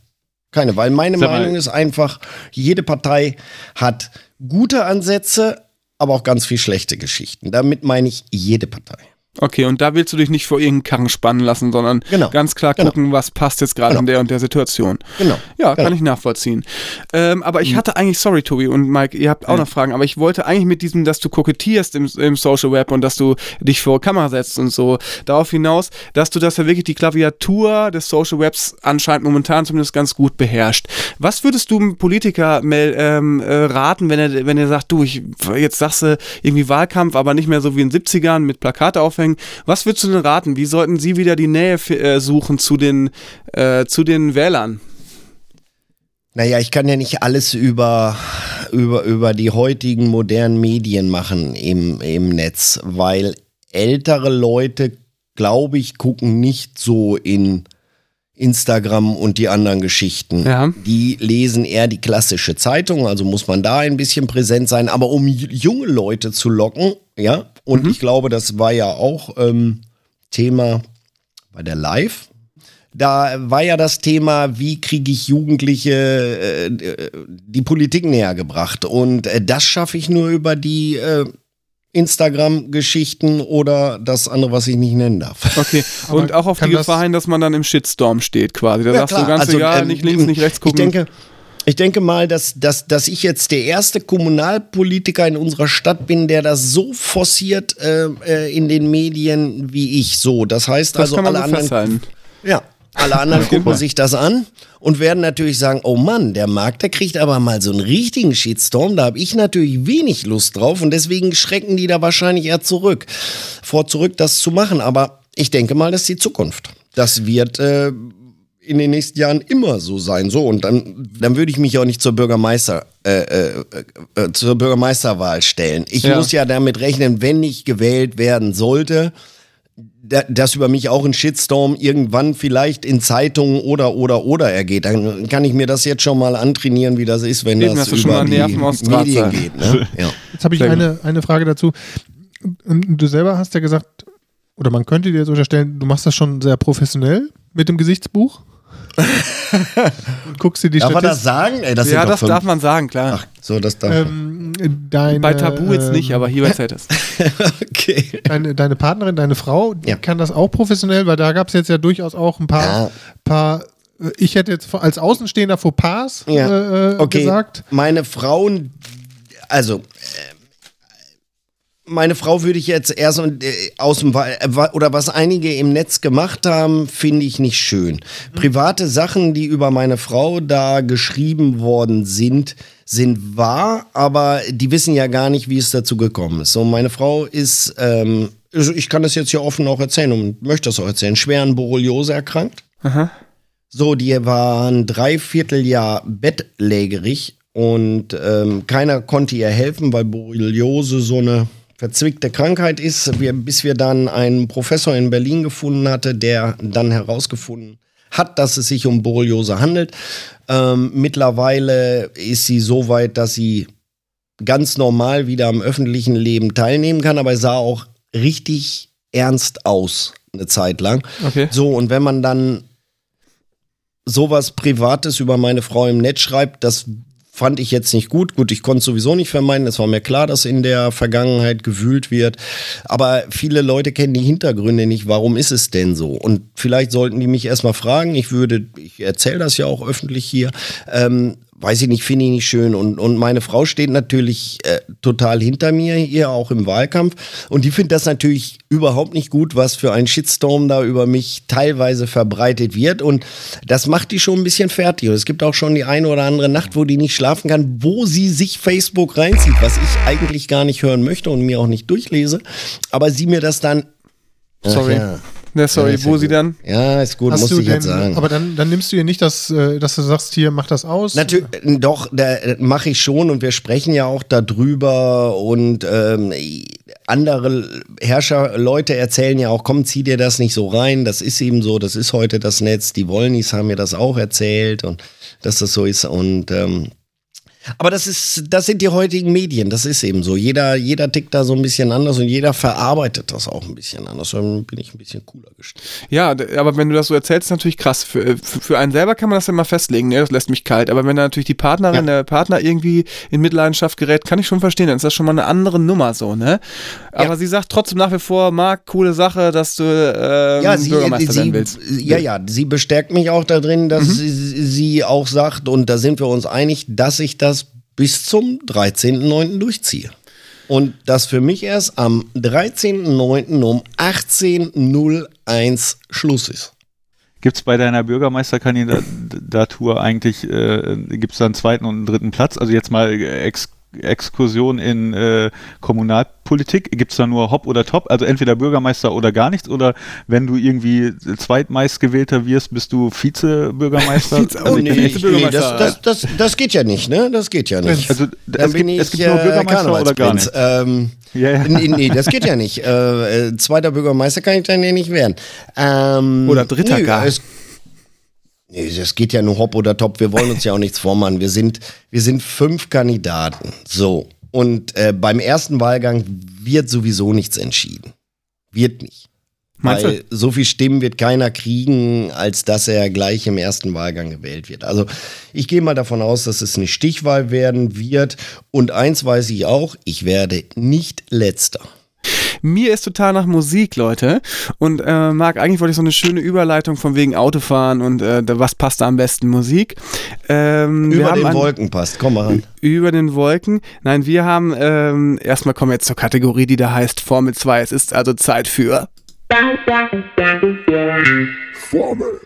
Keine, weil meine Sag mal- Meinung ist einfach, jede Partei hat gute Ansätze, aber auch ganz viel schlechte Geschichten. Damit meine ich jede Partei. Okay, und da willst du dich nicht vor irgendeinen Karren spannen lassen, sondern Genau. ganz klar Genau. gucken, was passt jetzt gerade Genau. in der und der Situation. Genau. Ja, kann Genau. ich nachvollziehen. Ähm, aber ich hatte eigentlich, sorry Tobi und Mike, ihr habt auch noch Fragen, aber ich wollte eigentlich mit diesem, dass du kokettierst im, im Social Web und dass du dich vor Kamera setzt und so, darauf hinaus, dass du das ja wirklich die Klaviatur des Social Webs anscheinend momentan zumindest ganz gut beherrscht. Was würdest du einem Politiker ähm, äh, raten, wenn er, wenn er sagt, du, ich, jetzt sagst du irgendwie Wahlkampf, aber nicht mehr so wie in den 70ern mit Plakate aufhängen. Was würdest du denn raten? Wie sollten sie wieder die Nähe äh, suchen zu den, äh, zu den Wählern? Naja, ich kann ja nicht alles über, über, über die heutigen modernen Medien machen im, im Netz, weil ältere Leute, glaube ich, gucken nicht so in Instagram und die anderen Geschichten. Ja. Die lesen eher die klassische Zeitung, also muss man da ein bisschen präsent sein. Aber um junge Leute zu locken, ja, und ich glaube, das war ja auch ähm, Thema bei der Live. Da war ja das Thema, wie kriege ich Jugendliche äh, äh, die Politik näher gebracht. Und äh, das schaffe ich nur über die äh, Instagram-Geschichten oder das andere, was ich nicht nennen darf. Okay, Aber und auch auf die Gefahr hin, dass man dann im Shitstorm steht quasi. Da Ja, sagst du klar. ganz Also, egal, ähm, nicht links, nicht rechts gucken. Ich denke, ich denke mal, dass, dass, dass ich jetzt der erste Kommunalpolitiker in unserer Stadt bin, der das so forciert äh, äh, in den Medien wie ich. So, das heißt das also, kann man alle so anderen festhalten. Ja, alle anderen gucken sich das an und werden natürlich sagen, oh Mann, der Markt, der kriegt aber mal so einen richtigen Shitstorm. Da habe ich natürlich wenig Lust drauf und deswegen schrecken die da wahrscheinlich eher zurück, vor zurück, das zu machen. Aber ich denke mal, das ist die Zukunft. Das wird äh, in den nächsten Jahren immer so sein. So, und dann, dann würde ich mich auch nicht zur Bürgermeister, äh, äh, äh, zur Bürgermeisterwahl stellen. Ich Ja. muss ja damit rechnen, wenn ich gewählt werden sollte, da, dass über mich auch ein Shitstorm irgendwann vielleicht in Zeitungen oder oder oder ergeht. Dann kann ich mir das jetzt schon mal antrainieren, wie das ist, wenn Eben, das über mal die Nerven aus Draht Medien geht. Ne? Ja. Jetzt habe ich eine, eine Frage dazu. Du selber hast ja gesagt, oder man könnte dir jetzt unterstellen, du machst das schon sehr professionell mit dem Gesichtsbuch. Und guckst dir die Darf man das sagen? Ey, das ja, das fünf. darf man sagen, klar. Ach, so, das darf man. Ähm, deine, Bei Tabu jetzt nicht, ähm, aber hier bei ZS. Okay. Deine, deine Partnerin, deine Frau, die Ja. kann das auch professionell, weil da gab es jetzt ja durchaus auch ein paar, Ja. paar äh, ich hätte jetzt als Außenstehender Fauxpas Ja. äh, okay. gesagt. Meine Frauen, also äh, meine Frau würde ich jetzt erst äh, aus dem äh, oder was einige im Netz gemacht haben, finde ich nicht schön. Private Sachen, die über meine Frau da geschrieben worden sind, sind wahr, aber die wissen ja gar nicht, wie es dazu gekommen ist. So, meine Frau ist, ähm, also ich kann das jetzt hier offen auch erzählen und möchte das auch erzählen, schwer an Borreliose erkrankt. So, die war ein Dreivierteljahr bettlägerig und ähm, keiner konnte ihr helfen, weil Borreliose so eine verzwickte Krankheit ist, wir, bis wir dann einen Professor in Berlin gefunden hatte, der dann herausgefunden hat, dass es sich um Borreliose handelt. Ähm, mittlerweile ist sie so weit, dass sie ganz normal wieder am öffentlichen Leben teilnehmen kann, aber sah auch richtig ernst aus eine Zeit lang. Okay. So, und wenn man dann sowas Privates über meine Frau im Netz schreibt, das fand ich jetzt nicht gut. Gut, ich konnte es sowieso nicht vermeiden. Es war mir klar, dass in der Vergangenheit gewühlt wird. Aber viele Leute kennen die Hintergründe nicht. Warum ist es denn so? Und vielleicht sollten die mich erstmal fragen. Ich würde, ich erzähle das ja auch öffentlich hier. Ähm, weiß ich nicht, finde ich nicht schön. Und, und meine Frau steht natürlich äh, total hinter mir hier, auch im Wahlkampf. Und die findet das natürlich überhaupt nicht gut, was für ein Shitstorm da über mich teilweise verbreitet wird. Und das macht die schon ein bisschen fertig. Und es gibt auch schon die eine oder andere Nacht, wo die nicht schlafen kann, wo sie sich Facebook reinzieht, was ich eigentlich gar nicht hören möchte und mir auch nicht durchlese. Aber sie mir das dann. Ach Sorry. ja. Ne, sorry, Ja, wo ja sie dann? Ja, ist gut, Hast muss du ich jetzt sagen. aber dann, dann nimmst du ihr nicht, das, äh, dass du sagst, hier, mach das aus. Natürlich, doch, da mache ich schon und wir sprechen ja auch darüber und ähm, andere Herrscher, Leute erzählen ja auch, komm, zieh dir das nicht so rein, das ist eben so, das ist heute das Netz, die Wollnis haben mir das auch erzählt und dass das so ist und ähm, aber das ist, das sind die heutigen Medien, das ist eben so. Jeder, jeder tickt da so ein bisschen anders und jeder verarbeitet das auch ein bisschen anders. Dann bin ich ein bisschen cooler gestellt. Ja, aber wenn du das so erzählst, ist natürlich krass. Für, äh, für einen selber kann man das ja mal festlegen, ne? das lässt mich kalt. Aber wenn da natürlich die Partnerin, der Partner irgendwie in Mitleidenschaft gerät, kann ich schon verstehen, dann ist das schon mal eine andere Nummer so, ne? Aber Ja. sie sagt trotzdem nach wie vor, Marc, coole Sache, dass du ähm, ja, sie, Bürgermeister sie, werden willst. Ja, ja, sie bestärkt mich auch darin, dass Mhm. sie, sie auch sagt, und da sind wir uns einig, dass ich das bis zum 13.09. durchziehe. Und das für mich erst am 13.09. um 18.01 Schluss ist. Gibt es bei deiner Bürgermeisterkandidatur eigentlich, äh, gibt es da einen zweiten und einen dritten Platz? Also jetzt mal Ex Exkursion in äh, Kommunalpolitik, gibt es da nur Hop oder Top? Also entweder Bürgermeister oder gar nichts? Oder wenn du irgendwie zweitmeistgewählter wirst, bist du Vizebürgermeister? Vize- also Oh nee, echt- nee das, das, das, das geht ja nicht, ne? Das geht ja nicht. also es gibt, ich es gibt nur äh, Bürgermeister oder gar nicht. Ähm, Ja, ja. Nee, nee, das geht ja nicht. Äh, äh, zweiter Bürgermeister kann ich dann ja nicht werden. Ähm, Oder dritter nö, gar. Es, nee, das geht ja nur hopp oder top. Wir wollen uns ja auch nichts vormachen. Wir sind, wir sind fünf Kandidaten. So. Und äh, beim ersten Wahlgang wird sowieso nichts entschieden. Wird nicht. Meinst Weil so viel Stimmen wird keiner kriegen, als dass er gleich im ersten Wahlgang gewählt wird. Also ich gehe mal davon aus, dass es eine Stichwahl werden wird. Und eins weiß ich auch, ich werde nicht letzter. Mir ist total nach Musik, Leute. Und äh, Marc, eigentlich wollte ich so eine schöne Überleitung von wegen Autofahren und äh, was passt da am besten Musik. Ähm, Über den Wolken passt. Komm mal ran. Über den Wolken. Nein, wir haben, ähm, erstmal kommen wir jetzt zur Kategorie, die da heißt Formel 2. Es ist also Zeit für. Formel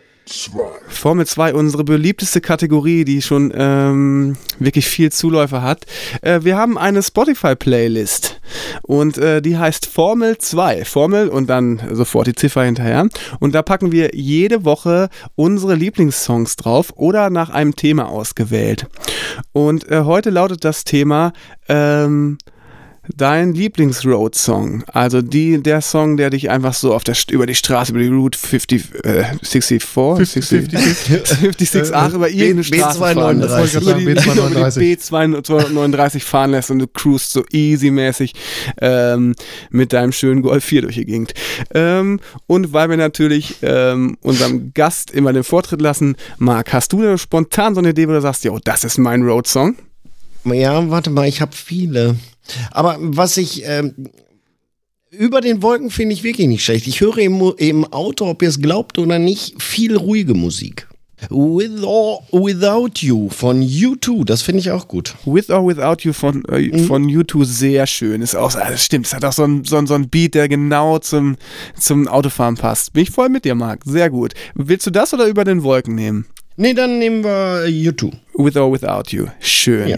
2, unsere beliebteste Kategorie, die schon ähm, wirklich viel Zuläufer hat. Äh, wir haben eine Spotify-Playlist und äh, die heißt Formel 2. Formel und dann sofort die Ziffer hinterher. Und da packen wir jede Woche unsere Lieblingssongs drauf oder nach einem Thema ausgewählt. Und äh, heute lautet das Thema ähm, Dein Lieblings-Road-Song, also die, der Song, der dich einfach so auf der, über die Straße, über die Route 50, äh, 64, 50, 56, ach, über irgendeine Straße fahren lässt, über die, über die B239 fahren lässt und du cruist so easy-mäßig ähm, mit deinem schönen Golf 4 durch die Gegend. Ähm, und weil wir natürlich ähm, unserem Gast immer den Vortritt lassen, Marc, hast du spontan so eine Idee, wo du sagst, jo, das ist mein Road-Song? Ja, warte mal, ich habe viele. Aber was ich ähm, über den Wolken finde ich wirklich nicht schlecht. Ich höre im, im Auto, ob ihr es glaubt oder nicht, viel ruhige Musik. With or Without You von U2, das finde ich auch gut. With or Without You von, äh, mhm. von U2 sehr schön. Ist auch, das stimmt, es hat auch so ein, so, ein, so ein Beat, der genau zum, zum Autofahren passt. Bin ich voll mit dir, Marc. Sehr gut. Willst du das oder über den Wolken nehmen? Nee, dann nehmen wir U2. With or Without You. Schön. Ja.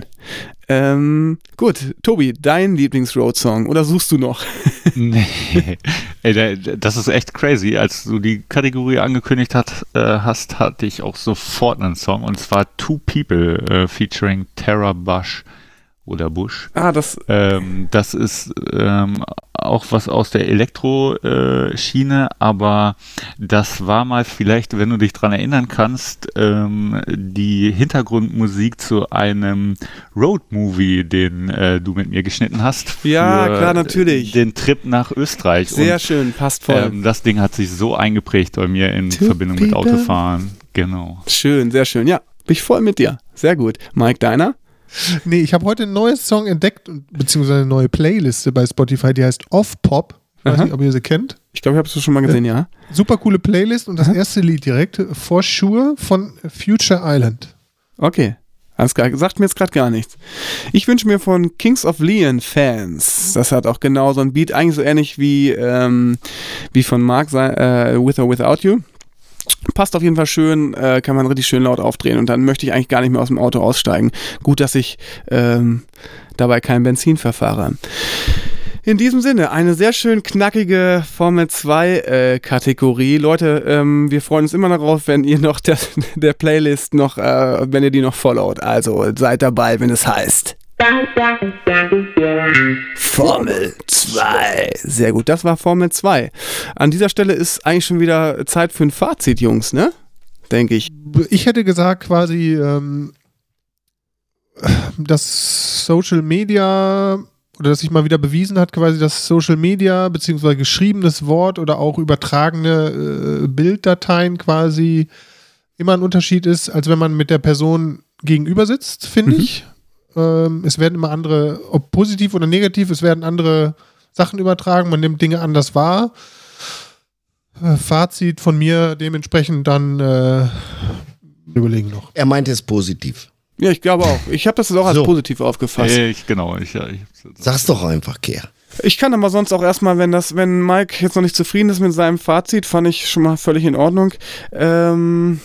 Ähm, gut, Tobi, dein Lieblings-Road-Song oder suchst du noch? nee, Ey, das ist echt crazy. Als du die Kategorie angekündigt hat, äh, hast, hatte ich auch sofort einen Song und zwar Two People äh, featuring Tara Bush oder Bush. Ah, das. Ähm, das ist ähm, auch was aus der Elektro-Schiene, aber das war mal vielleicht, wenn du dich dran erinnern kannst, ähm, die Hintergrundmusik zu einem Road-Movie, den äh, du mit mir geschnitten hast. Ja, klar, natürlich. Den Trip nach Österreich. Sehr Und, schön, passt voll. Ähm, das Ding hat sich so eingeprägt bei mir in Two Verbindung people. mit Autofahren. Genau. Schön, sehr schön. Ja, bin ich voll mit dir. Sehr gut. Mike, deiner? Nee, ich habe heute einen neuen Song entdeckt, beziehungsweise eine neue Playliste bei Spotify, die heißt Off Pop. Weiß Aha. nicht, ob ihr sie kennt. Ich glaube, ich habe es schon mal gesehen, ja. Super coole Playlist und das Aha. erste Lied direkt, For Sure von Future Island. Okay. Alles klar, sagt mir jetzt gerade gar nichts. Ich wünsche mir von Kings of Leon Fans, das hat auch genau so ein Beat, eigentlich so ähnlich wie, ähm, wie von Mark äh, With or Without You. Passt auf jeden Fall schön, äh, kann man richtig schön laut aufdrehen und dann möchte ich eigentlich gar nicht mehr aus dem Auto aussteigen. Gut, dass ich ähm, dabei kein Benzin verfahre. In diesem Sinne, eine sehr schön knackige Formel 2 äh. Leute, ähm, wir freuen uns immer darauf, wenn ihr noch der, der Playlist noch, äh, wenn ihr die noch followt. Also seid dabei, wenn es heißt. Formel 2. Sehr gut, das war Formel 2. An dieser Stelle ist eigentlich schon wieder Zeit für ein Fazit, Jungs, ne? Denke ich. Ich hätte gesagt, quasi, ähm, dass Social Media oder dass sich mal wieder bewiesen hat, quasi, dass Social Media beziehungsweise geschriebenes Wort oder auch übertragene äh, Bilddateien quasi immer ein Unterschied ist, als wenn man mit der Person gegenüber sitzt, finde mhm. ich. Ähm, es werden immer andere, ob positiv oder negativ, es werden andere Sachen übertragen, man nimmt Dinge anders wahr. Äh, Fazit von mir dementsprechend dann äh, überlegen noch. Er meinte es positiv. Ja, ich glaube auch. Ich habe das jetzt auch als so. positiv aufgefasst. Ich, genau. Ich, ich, Sag's doch einfach, Kehr. Ich kann aber sonst auch erstmal, wenn das, wenn Mike jetzt noch nicht zufrieden ist mit seinem Fazit, fand ich schon mal völlig in Ordnung. Ähm,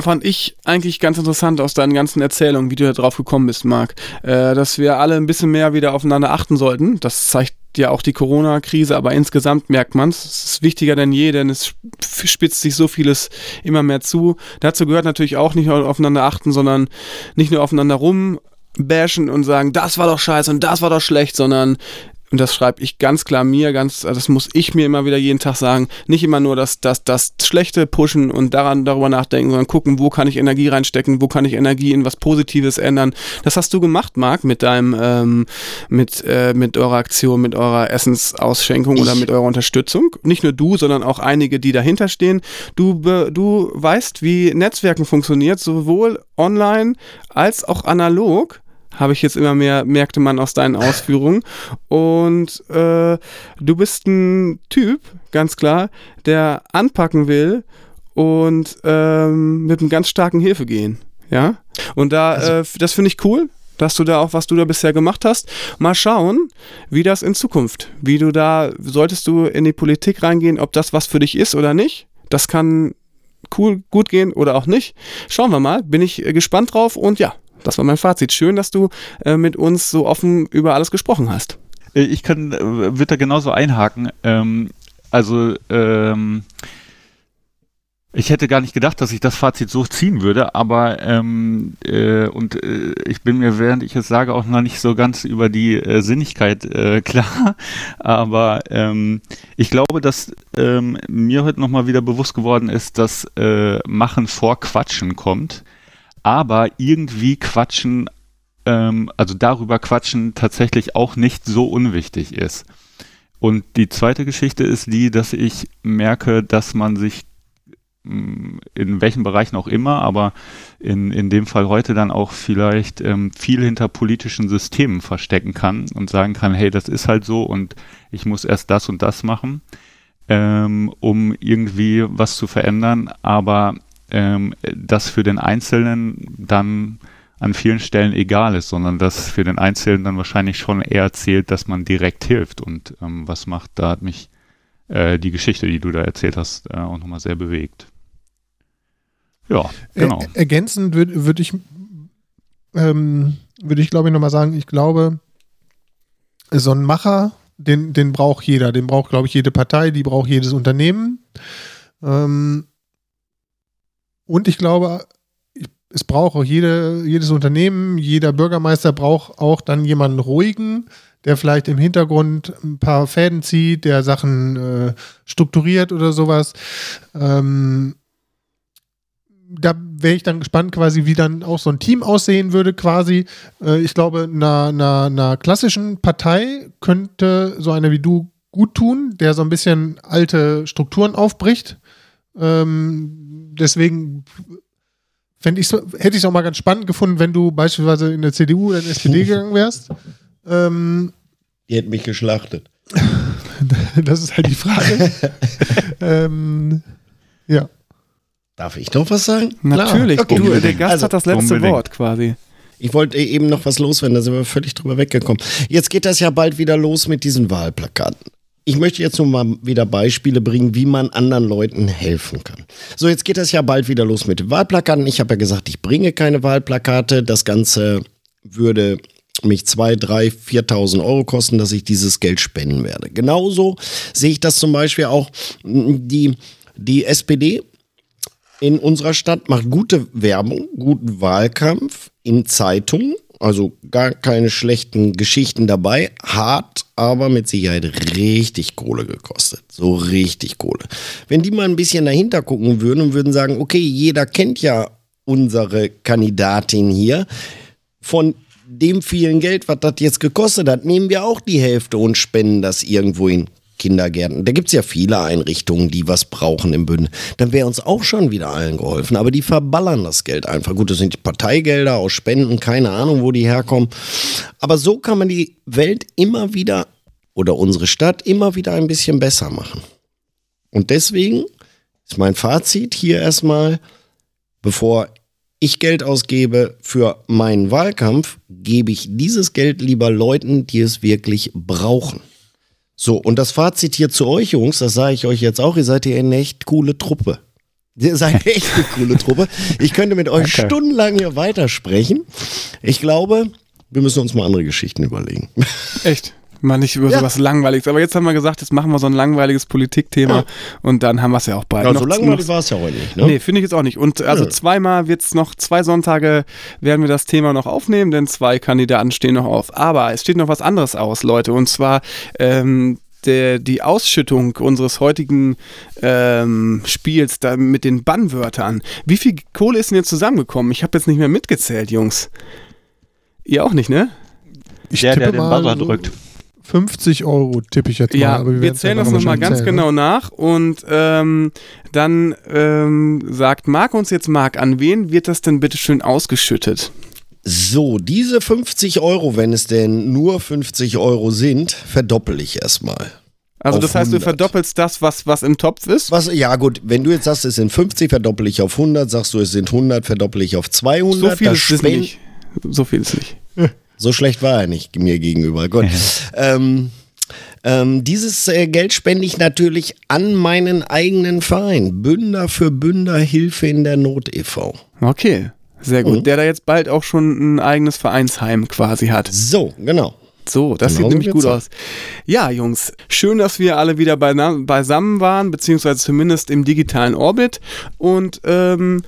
fand ich eigentlich ganz interessant aus deinen ganzen Erzählungen, wie du da drauf gekommen bist, Marc, äh, dass wir alle ein bisschen mehr wieder aufeinander achten sollten. Das zeigt ja auch die Corona-Krise, aber insgesamt merkt man es. Es ist wichtiger denn je, denn es spitzt sich so vieles immer mehr zu. Dazu gehört natürlich auch nicht nur aufeinander achten, sondern nicht nur aufeinander rumbashen und sagen, das war doch scheiße und das war doch schlecht, sondern und das schreibe ich ganz klar mir, ganz, das muss ich mir immer wieder jeden Tag sagen, nicht immer nur das, das, das Schlechte pushen und daran darüber nachdenken, sondern gucken, wo kann ich Energie reinstecken, wo kann ich Energie in was Positives ändern. Das hast du gemacht, Marc, mit deinem, ähm, mit, äh, mit eurer Aktion, mit eurer Essensausschenkung ich. oder mit eurer Unterstützung. Nicht nur du, sondern auch einige, die dahinter stehen. Du, du weißt, wie Netzwerken funktioniert, sowohl online als auch analog habe ich jetzt immer mehr, merkte man aus deinen Ausführungen. Und äh, du bist ein Typ, ganz klar, der anpacken will und ähm, mit einem ganz starken Hilfe gehen. Ja. Und da, also, äh, das finde ich cool dass du da auch, was du da bisher gemacht hast. Mal schauen, wie das in Zukunft, wie du da, solltest du in die Politik reingehen, ob das was für dich ist oder nicht. Das kann cool, gut gehen oder auch nicht. Schauen wir mal, bin ich äh, gespannt drauf und ja, das war mein Fazit. Schön, dass du äh, mit uns so offen über alles gesprochen hast. Äh, Ich kann, äh, würde da genauso einhaken. Ähm, also, ähm, ich hätte gar nicht gedacht, dass ich das Fazit so ziehen würde, aber ähm, äh, und äh, ich bin mir, während ich es sage, auch noch nicht so ganz über die äh, Sinnigkeit äh, klar. Aber ähm, ich glaube, dass ähm, mir heute nochmal wieder bewusst geworden ist, dass äh, Machen vor Quatschen kommt, aber irgendwie Quatschen, ähm, also darüber Quatschen tatsächlich auch nicht so unwichtig ist. Und die zweite Geschichte ist die, dass ich merke, dass man sich mh, in welchen Bereichen auch immer, aber in, in dem Fall heute dann auch vielleicht ähm, viel hinter politischen Systemen verstecken kann und sagen kann, hey, das ist halt so und ich muss erst das und das machen, ähm, um irgendwie was zu verändern, aber ähm, das für den Einzelnen dann an vielen Stellen egal ist, sondern dass für den Einzelnen dann wahrscheinlich schon eher zählt, dass man direkt hilft und ähm, was macht, da hat mich äh, die Geschichte, die du da erzählt hast, äh, auch nochmal sehr bewegt. Ja, genau. Er, ergänzend würde würd ich, ähm, würde ich glaube ich nochmal sagen, ich glaube, so ein Macher, den, den braucht jeder, den braucht, glaube ich, jede Partei, die braucht jedes Unternehmen. Ähm, und ich glaube, es braucht auch jede, jedes Unternehmen, jeder Bürgermeister braucht auch dann jemanden ruhigen, der vielleicht im Hintergrund ein paar Fäden zieht, der Sachen äh, strukturiert oder sowas. Ähm, da wäre ich dann gespannt, quasi, wie dann auch so ein Team aussehen würde, quasi. Äh, ich glaube, einer, einer, einer klassischen Partei könnte so einer wie du gut tun, der so ein bisschen alte Strukturen aufbricht. Ähm, deswegen ich's, hätte ich es auch mal ganz spannend gefunden, wenn du beispielsweise in der CDU oder in der SPD gegangen wärst. Ähm, Die hätten mich geschlachtet. das ist halt die Frage. ähm, ja. Darf ich doch was sagen? Natürlich, Okay, du, der Gast Also, hat das letzte unbedingt. Wort quasi. Ich wollte eben noch was loswerden, da sind wir völlig drüber weggekommen. Jetzt geht das ja bald wieder los mit diesen Wahlplakaten. Ich möchte jetzt nur mal wieder Beispiele bringen, wie man anderen Leuten helfen kann. So, jetzt geht das ja bald wieder los mit den Wahlplakaten. Ich habe ja gesagt, ich bringe keine Wahlplakate. Das Ganze würde mich 2.000, 3.000, 4.000 Euro kosten, dass ich dieses Geld spenden werde. Genauso sehe ich das zum Beispiel auch die, die SPD in unserer Stadt macht gute Werbung, guten Wahlkampf in Zeitungen, also gar keine schlechten Geschichten dabei, hat aber mit Sicherheit richtig Kohle gekostet. So richtig Kohle. Wenn die mal ein bisschen dahinter gucken würden und würden sagen, okay, jeder kennt ja unsere Kandidatin hier, von dem vielen Geld, was das jetzt gekostet hat, nehmen wir auch die Hälfte und spenden das irgendwo in Kindergärten. Da gibt es ja viele Einrichtungen, die was brauchen im Bündnis. Dann wäre uns auch schon wieder allen geholfen. Aber die verballern das Geld einfach. Gut, das sind die Parteigelder aus Spenden, keine Ahnung, wo die herkommen. Aber so kann man die Welt immer wieder oder unsere Stadt immer wieder ein bisschen besser machen. Und deswegen ist mein Fazit hier erstmal, bevor ich Geld ausgebe für meinen Wahlkampf, gebe ich dieses Geld lieber Leuten, die es wirklich brauchen. So, und das Fazit hier zu euch, Jungs, das sage ich euch jetzt auch, ihr seid hier eine echt coole Truppe. Ihr seid echt eine coole Truppe. Ich könnte mit euch Danke. stundenlang hier weitersprechen. Ich glaube, wir müssen uns mal andere Geschichten überlegen. Echt. Mal nicht über Ja. sowas Langweiliges. Aber jetzt haben wir gesagt, jetzt machen wir so ein langweiliges Politikthema Ja. und dann haben wir es ja auch bald. Ja, so Noch- langweilig noch- war es ja heute nicht, ne? Nee, finde ich jetzt auch nicht. Und also Nö. zweimal wird es noch, zwei Sonntage werden wir das Thema noch aufnehmen, denn zwei Kandidaten stehen noch auf. Aber es steht noch was anderes aus, Leute. Und zwar ähm, der, die Ausschüttung unseres heutigen ähm, Spiels da mit den Bannwörtern. Wie viel Kohle ist denn jetzt zusammengekommen? Ich habe jetzt nicht mehr mitgezählt, Jungs. Ihr auch nicht, ne? Ich der, der den mal Buzzer so drückt. 50 Euro tippe ich jetzt mal. Ja, aber wir werden's zählen das nochmal ganz zählen, genau ne? nach und ähm, dann ähm, sagt Marc uns jetzt, Marc, an wen wird das denn bitte schön ausgeschüttet? So, diese 50 Euro, wenn es denn nur 50 Euro sind, verdoppel ich erstmal. Also das heißt, du 100. verdoppelst das, was, was im Topf ist? Was, ja gut, wenn du jetzt sagst, es sind 50, verdoppel ich auf 100, sagst du, es sind 100, verdoppel ich auf 200. So viel Das ist es nicht. So viel ist nicht. So schlecht war er nicht mir gegenüber. Gut. ähm, Ähm, dieses äh, Geld spende ich natürlich an meinen eigenen Verein. Bünder für Bünder Hilfe in der Not e.V. Okay, sehr gut. Mhm. Der da jetzt bald auch schon ein eigenes Vereinsheim quasi hat. So, genau. So, das Genau sieht nämlich gut aus. Ja, Jungs, schön, dass wir alle wieder beisammen waren, beziehungsweise zumindest im digitalen Orbit. Und ähm,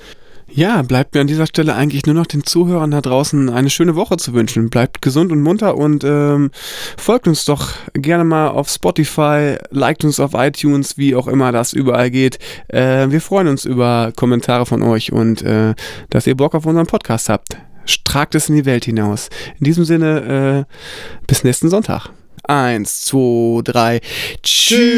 ja, bleibt mir an dieser Stelle eigentlich nur noch den Zuhörern da draußen eine schöne Woche zu wünschen. Bleibt gesund und munter und ähm, folgt uns doch gerne mal auf Spotify, liked uns auf iTunes, wie auch immer das überall geht. Äh, wir freuen uns über Kommentare von euch und äh, dass ihr Bock auf unseren Podcast habt. Tragt es in die Welt hinaus. In diesem Sinne, äh, bis nächsten Sonntag. Eins, zwei, drei. Tschüss.